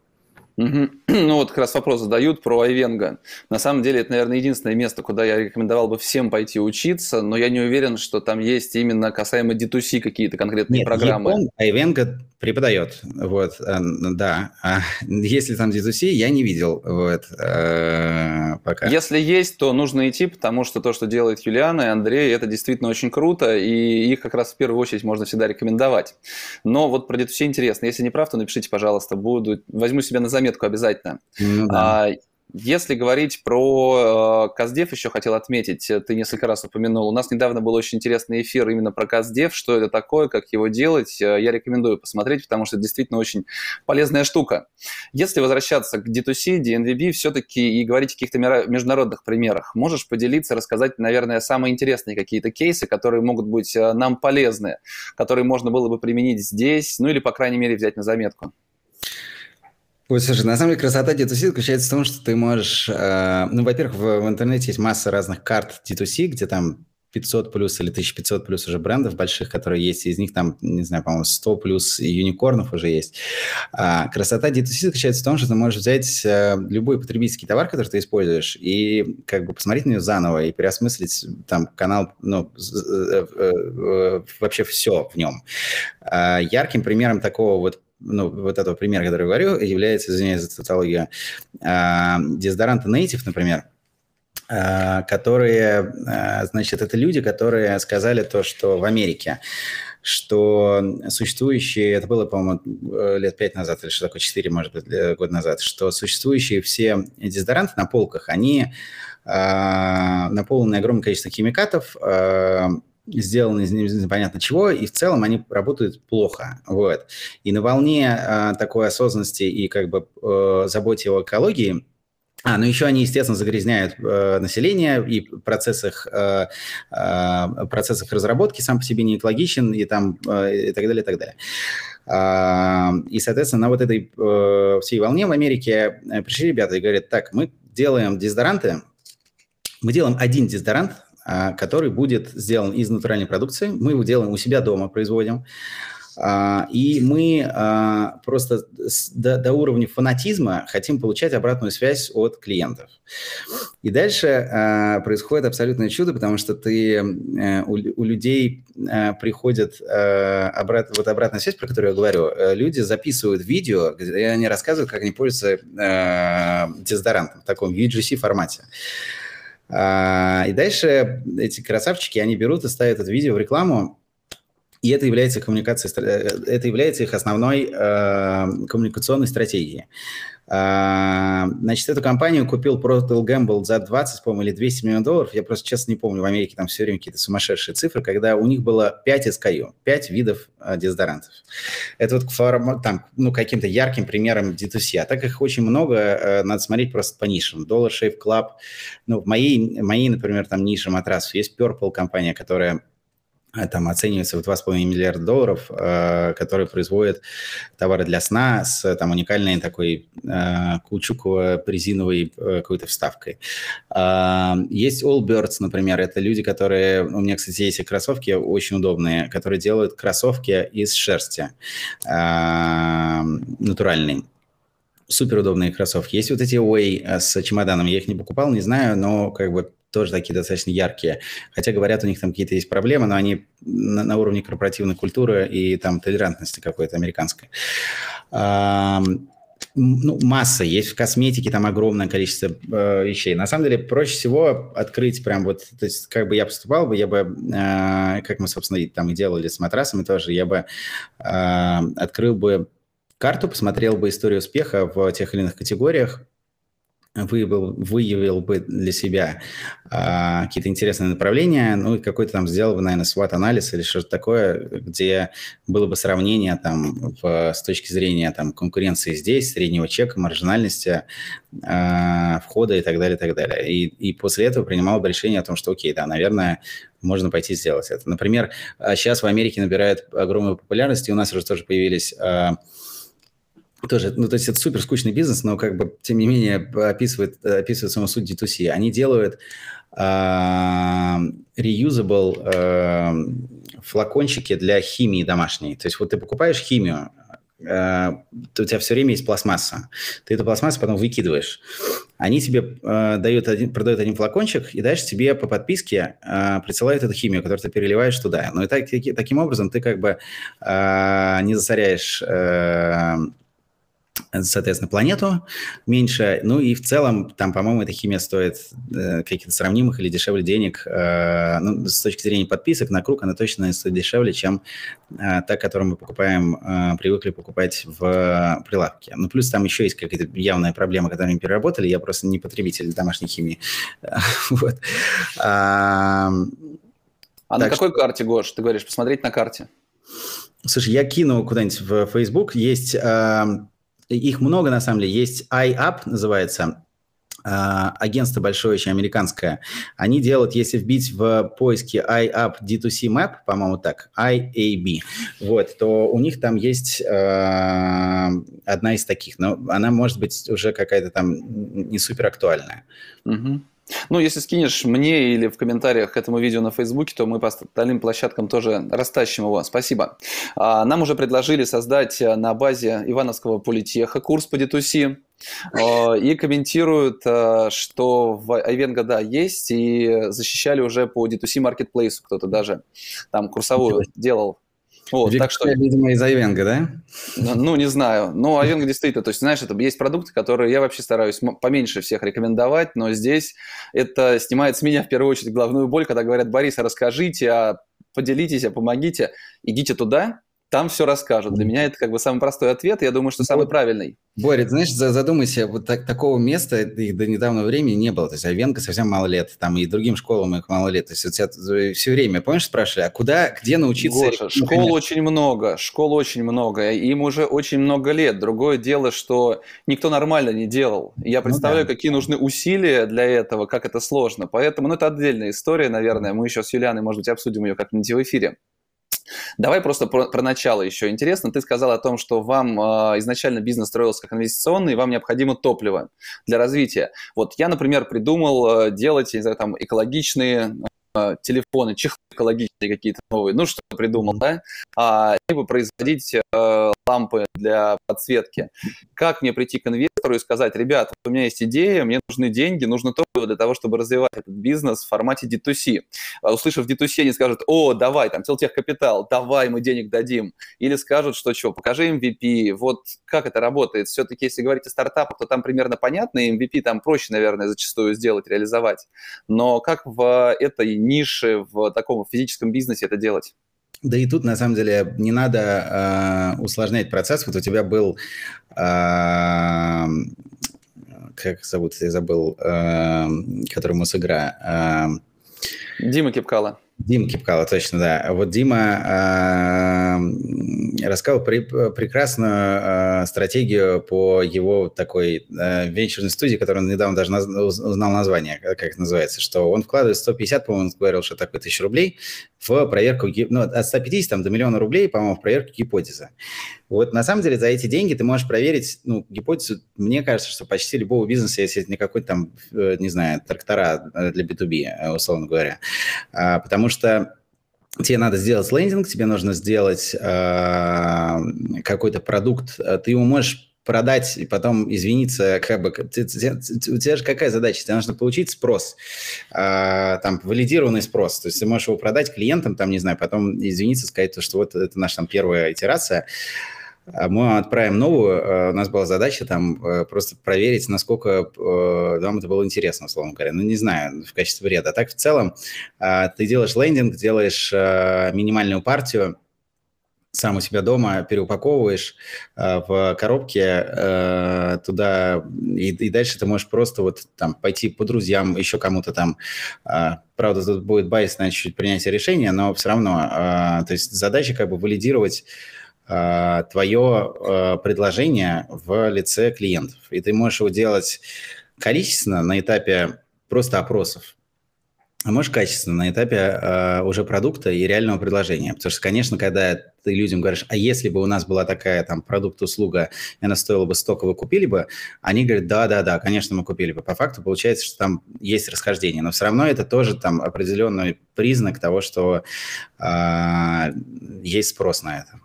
Угу. <clears throat> Ну вот как раз вопрос задают про Айвенго. На самом деле это, наверное, единственное место, куда я рекомендовал бы всем пойти учиться, но я не уверен, что там есть именно касаемо D2C какие-то конкретные Нет, программы. Япон, Айвенго преподает, вот, э, да. А если там D2C, я не видел, вот, э, пока. Если есть, то нужно идти, потому что то, что делает Юлиана и Андрей, это действительно очень круто, и их как раз в первую очередь можно всегда рекомендовать. Но вот про D2C интересно. Если не прав, то напишите, пожалуйста, буду, возьму себе на заметку заметку обязательно. Ну, да. а, если говорить про э, Каздев, еще хотел отметить, э, ты несколько раз упомянул, у нас недавно был очень интересный эфир именно про Каздев, что это такое, как его делать. Э, я рекомендую посмотреть, потому что это действительно очень полезная штука. Если возвращаться к D2C, DNVB, все-таки и говорить о каких-то международных примерах, можешь поделиться, рассказать, наверное, самые интересные какие-то кейсы, которые могут быть э, нам полезны, которые можно было бы применить здесь, ну или, по крайней мере, взять на заметку. Ой, слушай, на самом деле красота D2C заключается в том, что ты можешь... Э, ну, во-первых, в, в интернете есть масса разных карт D2C, где там 500 плюс или 1500 плюс уже брендов больших, которые есть, из них там, не знаю, по-моему, 100 плюс юникорнов уже есть. А, красота D2C заключается в том, что ты можешь взять а, любой потребительский товар, который ты используешь, и как бы посмотреть на него заново и переосмыслить там канал, ну, э, э, вообще все в нем. А, ярким примером такого вот ну, вот этого примера, который я говорю, является, извиняюсь за тавтологию, э, дезодоранты Native, например, э, которые, э, значит, это люди, которые сказали то, что в Америке что существующие, это было, по-моему, лет пять назад или что такое, четыре, может быть, год назад, что существующие все дезодоранты на полках, они э, наполнены огромным количеством химикатов, э, сделаны из непонятно чего, и в целом они работают плохо. Вот. И на волне э, такой осознанности и как бы э, заботе о экологии а, ну еще они, естественно, загрязняют э, население, и процесс их, э, э, процесс их разработки сам по себе не экологичен, и, там, э, и так далее, и так далее. Э, и, соответственно, на вот этой э, всей волне в Америке э, пришли ребята и говорят, так, мы делаем дезодоранты, мы делаем один дезодорант, а, который будет сделан из натуральной продукции. Мы его делаем у себя дома, производим. А, и мы а, просто до, уровня фанатизма хотим получать обратную связь от клиентов. И дальше происходит абсолютное чудо, потому что ты, э, у, у людей приходит обрат, вот обратная связь, про которую я говорю. Э, люди записывают видео, где они рассказывают, как они пользуются дезодорантом в таком UGC формате. А, и дальше эти красавчики, они берут и ставят это видео в рекламу, и это является коммуникацией, э, это является их основной э, коммуникационной стратегией. А, значит, эту компанию купил Procter Gamble за 20, по-моему, или 200 миллионов долларов. Я просто честно не помню, в Америке там все время какие-то сумасшедшие цифры, когда у них было 5 SKU, 5 видов а, дезодорантов. Это вот форм, там, ну, каким-то ярким примером D2C. А так их очень много, а, надо смотреть просто по нишам. Dollar Shave Club, ну, в моей, моей, например, там ниша матрасов есть Purple компания, которая Э, там оценивается в 2,5 миллиарда долларов, э, который производит товары для сна с там уникальной такой э, каучуково-резиновой э, какой-то вставкой. Э, есть Allbirds, например, это люди, которые... У меня, кстати, есть кроссовки очень удобные, которые делают кроссовки из шерсти э, натуральной супер удобные кроссовки. Есть вот эти Way э, с чемоданом, я их не покупал, не знаю, но как бы тоже такие достаточно яркие. Хотя говорят, у них там какие-то есть проблемы, но они на, на уровне корпоративной культуры и там толерантности какой-то американской. А, ну, масса есть в косметике, там огромное количество э, вещей. На самом деле проще всего открыть прям вот, то есть как бы я поступал бы, я бы, э, как мы, собственно, там и делали с матрасами тоже, я бы э, открыл бы карту, посмотрел бы историю успеха в тех или иных категориях, выявил, выявил бы для себя а, какие-то интересные направления, ну и какой-то там сделал бы, наверное, SWOT-анализ или что-то такое, где было бы сравнение там в, с точки зрения там конкуренции здесь, среднего чека, маржинальности, а, входа и так далее, и так далее. И, и после этого принимал бы решение о том, что окей, да, наверное, можно пойти сделать это. Например, сейчас в Америке набирает огромную популярность, и у нас уже тоже появились а, тоже, ну, то есть это супер скучный бизнес, но как бы, тем не менее, описывает, описывает саму суть D2C. Они делают reusable э, флакончики для химии домашней. То есть вот ты покупаешь химию, э, у тебя все время есть пластмасса. Ты эту пластмассу потом выкидываешь. Они тебе э, дают один, продают один флакончик, и дальше тебе по подписке э, присылают эту химию, которую ты переливаешь туда. Но и так, таким образом ты как бы э, не засоряешь э, соответственно, планету меньше. Ну и в целом, там, по-моему, эта химия стоит э, каких-то сравнимых или дешевле денег. Э, ну, с точки зрения подписок на круг она точно стоит дешевле, чем э, та, которую мы покупаем, э, привыкли покупать в прилавке. Ну, плюс там еще есть какая-то явная проблема, которую мы переработали. Я просто не потребитель домашней химии. <laughs> вот. А, а на какой карте, Гош, ты говоришь, посмотреть на карте? Слушай, я кину куда-нибудь в Facebook. Есть их много, на самом деле. Есть iUp, называется, а, агентство большое, очень американское, они делают, если вбить в поиске iUp D2C Map, по-моему так, IAB, вот, то у них там есть э, одна из таких, но она может быть уже какая-то там не супер актуальная. Угу. Ну, если скинешь мне или в комментариях к этому видео на Фейсбуке, то мы по остальным площадкам тоже растащим его. Спасибо. А, нам уже предложили создать на базе Ивановского политеха курс по D2C. А, и комментируют, а, что в Айвенго, да, есть, и защищали уже по D2C маркетплейсу кто-то даже там курсовую делал. Вот, Виктория, так что, видимо, из Айвенга, да? Ну, ну, не знаю. Ну, Айвенга действительно, то есть, знаешь, это есть продукты, которые я вообще стараюсь поменьше всех рекомендовать, но здесь это снимает с меня в первую очередь главную боль, когда говорят, Борис, расскажите, а поделитесь, а помогите, идите туда, там все расскажут. Для меня это как бы самый простой ответ, и я думаю, что самый правильный. Боря, знаешь, задумайся, вот так, такого места их до недавнего времени не было. То есть Айвенко совсем мало лет, там и другим школам их мало лет. То есть вот тебя все время, помнишь, спрашивали, а куда, где научиться? Гоша, школ очень много, школ очень много, им уже очень много лет. Другое дело, что никто нормально не делал. Я представляю, ну, да. какие нужны усилия для этого, как это сложно. Поэтому, ну, это отдельная история, наверное. Мы еще с Юлианой, может быть, обсудим ее как-нибудь в эфире. Давай просто про, про начало еще интересно. Ты сказал о том, что вам э, изначально бизнес строился как инвестиционный, и вам необходимо топливо для развития. Вот я, например, придумал э, делать, не знаю, там, экологичные э, телефоны, чехлы экологичные какие-то новые, ну, что придумал, да, а, либо производить э, лампы для подсветки. Как мне прийти к инвестору и сказать, ребят, у меня есть идея, мне нужны деньги, нужно топливо для того, чтобы развивать этот бизнес в формате D2C. А, услышав D2C, они скажут, о, давай, там, телтехкапитал, давай, мы денег дадим. Или скажут, что что, покажи MVP, вот как это работает. Все-таки, если говорить о стартапах, то там примерно понятно, и MVP там проще, наверное, зачастую сделать, реализовать. Но как в этой нише, в таком физическом бизнесе это делать? Да и тут, на самом деле, не надо э, усложнять процесс. Вот у тебя был, э, как зовут, я забыл, э, который Мосигра. Э, Дима Кипкала. Дима Кипкала, точно, да. Вот Дима э, рассказал при, прекрасную э, стратегию по его такой э, венчурной студии, которую он недавно даже наз, узнал название, как это называется, что он вкладывает 150, по-моему, он говорил, что такое тысяч рублей в проверку, ну, от 150 там, до миллиона рублей, по-моему, в проверку гипотезы. Вот на самом деле за эти деньги ты можешь проверить, ну, гипотезу, мне кажется, что почти любого бизнеса, если это не какой-то там, э, не знаю, трактора э, для B2B, э, условно говоря. А, потому что тебе надо сделать лендинг, тебе нужно сделать какой-то продукт, ты его можешь продать и потом извиниться, как бы, у тебя же какая задача? Тебе нужно получить спрос, э, там, валидированный спрос, то есть ты можешь его продать клиентам, там, не знаю, потом извиниться, сказать, что вот это наша там первая итерация, мы отправим новую, э, у нас была задача там э, просто проверить, насколько вам это было интересно, условно говоря. Ну, не знаю, в качестве вреда. А так, в целом, ты делаешь лендинг, делаешь минимальную партию, сам у себя дома переупаковываешь э, в коробке э, туда, и, и дальше ты можешь просто вот там пойти по друзьям, еще кому-то там. Э, правда, тут будет байс на чуть-чуть принятие решения, но все равно, э, то есть задача как бы валидировать э, твое э, предложение в лице клиентов. И ты можешь его делать количественно на этапе просто опросов. А можешь качественно на этапе э, уже продукта и реального предложения. Потому что, конечно, когда ты людям говоришь, а если бы у нас была такая там продукт-услуга, и она стоила бы столько, вы купили бы, они говорят, да-да-да, конечно, мы купили бы. По факту получается, что там есть расхождение. Но все равно это тоже там определенный признак того, что э, есть спрос на это.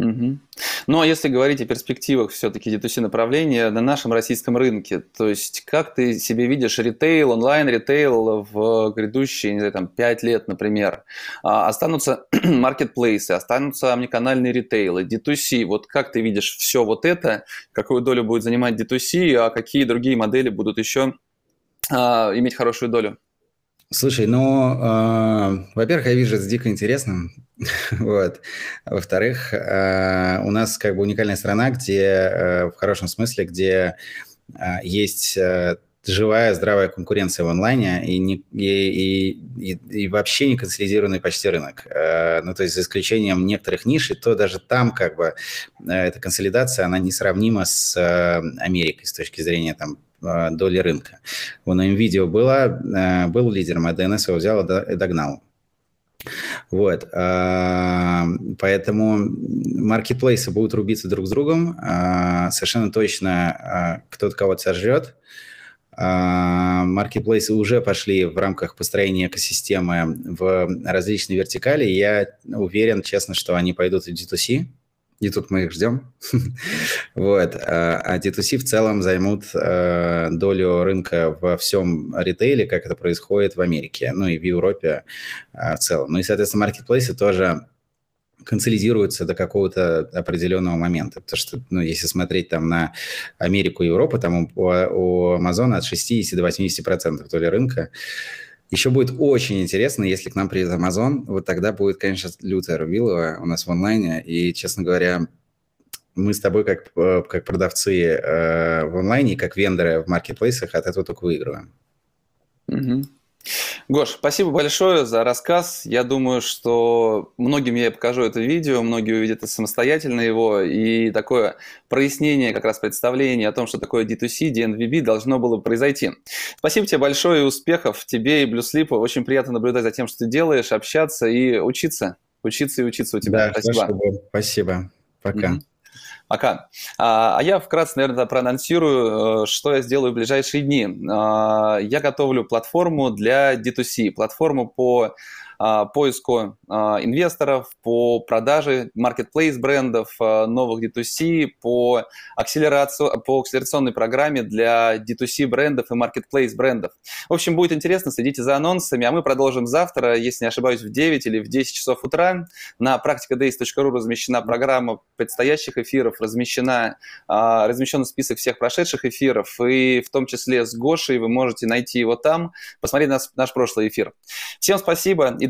Угу. Ну, а если говорить о перспективах все-таки D2C направления на нашем российском рынке, то есть как ты себе видишь ритейл, онлайн-ритейл в грядущие, не знаю, там, 5 лет, например? А, останутся <clears throat> маркетплейсы, останутся омниканальные ритейлы, D2C. Вот как ты видишь все вот это, какую долю будет занимать D2C, а какие другие модели будут еще а, иметь хорошую долю? Слушай, ну, э, во-первых, я вижу это дико интересным, <laughs> вот. Во-вторых, э, у нас как бы уникальная страна, где, э, в хорошем смысле, где э, есть э, живая, здравая конкуренция в онлайне и, не, и, и, и вообще не консолидированный почти рынок. Э, ну, то есть за исключением некоторых ниш, и то даже там как бы э, эта консолидация, она несравнима с э, Америкой с точки зрения там доли рынка. Вон NVIDIA была, э, был лидером, а DNS его взял и догнал. Вот, э, поэтому маркетплейсы будут рубиться друг с другом, совершенно точно кто-то кого-то сожрет, маркетплейсы уже пошли в рамках построения экосистемы в различные вертикали. Я уверен, честно, что они пойдут в D2C, и тут мы их ждем. <laughs> вот. А, а D2C в целом займут э, долю рынка во всем ритейле, как это происходит в Америке, ну и в Европе э, в целом. Ну и, соответственно, маркетплейсы тоже консолидируются до какого-то определенного момента. Потому что, ну, если смотреть там на Америку и Европу, там у, у Амазона от 60 до 80% доли рынка. Еще будет очень интересно, если к нам приедет Amazon, вот тогда будет, конечно, лютая Рубилова у нас в онлайне, и, честно говоря, мы с тобой как, э, как продавцы э, в онлайне, как вендоры в маркетплейсах от этого только выигрываем. Угу. Гош, спасибо большое за рассказ. Я думаю, что многим я покажу это видео, многие увидят самостоятельно его, и такое прояснение, как раз представление о том, что такое D2C, DNVB должно было произойти. Спасибо тебе большое и успехов тебе и Блюслипу. Очень приятно наблюдать за тем, что ты делаешь, общаться и учиться. Учиться и учиться у тебя. Да, спасибо. Спасибо. Пока. Mm-hmm. Пока. А, а я вкратце, наверное, проанонсирую, э, что я сделаю в ближайшие дни. А, я готовлю платформу для D2C, платформу по поиску а, инвесторов, по продаже marketplace брендов, а, новых D2C, по, акселерацию, по акселерационной программе для D2C брендов и marketplace брендов. В общем, будет интересно, следите за анонсами, а мы продолжим завтра, если не ошибаюсь, в 9 или в 10 часов утра. На practicadays.ru размещена программа предстоящих эфиров, размещена, размещен список всех прошедших эфиров, и в том числе с Гошей вы можете найти его там, посмотреть наш, наш прошлый эфир. Всем спасибо и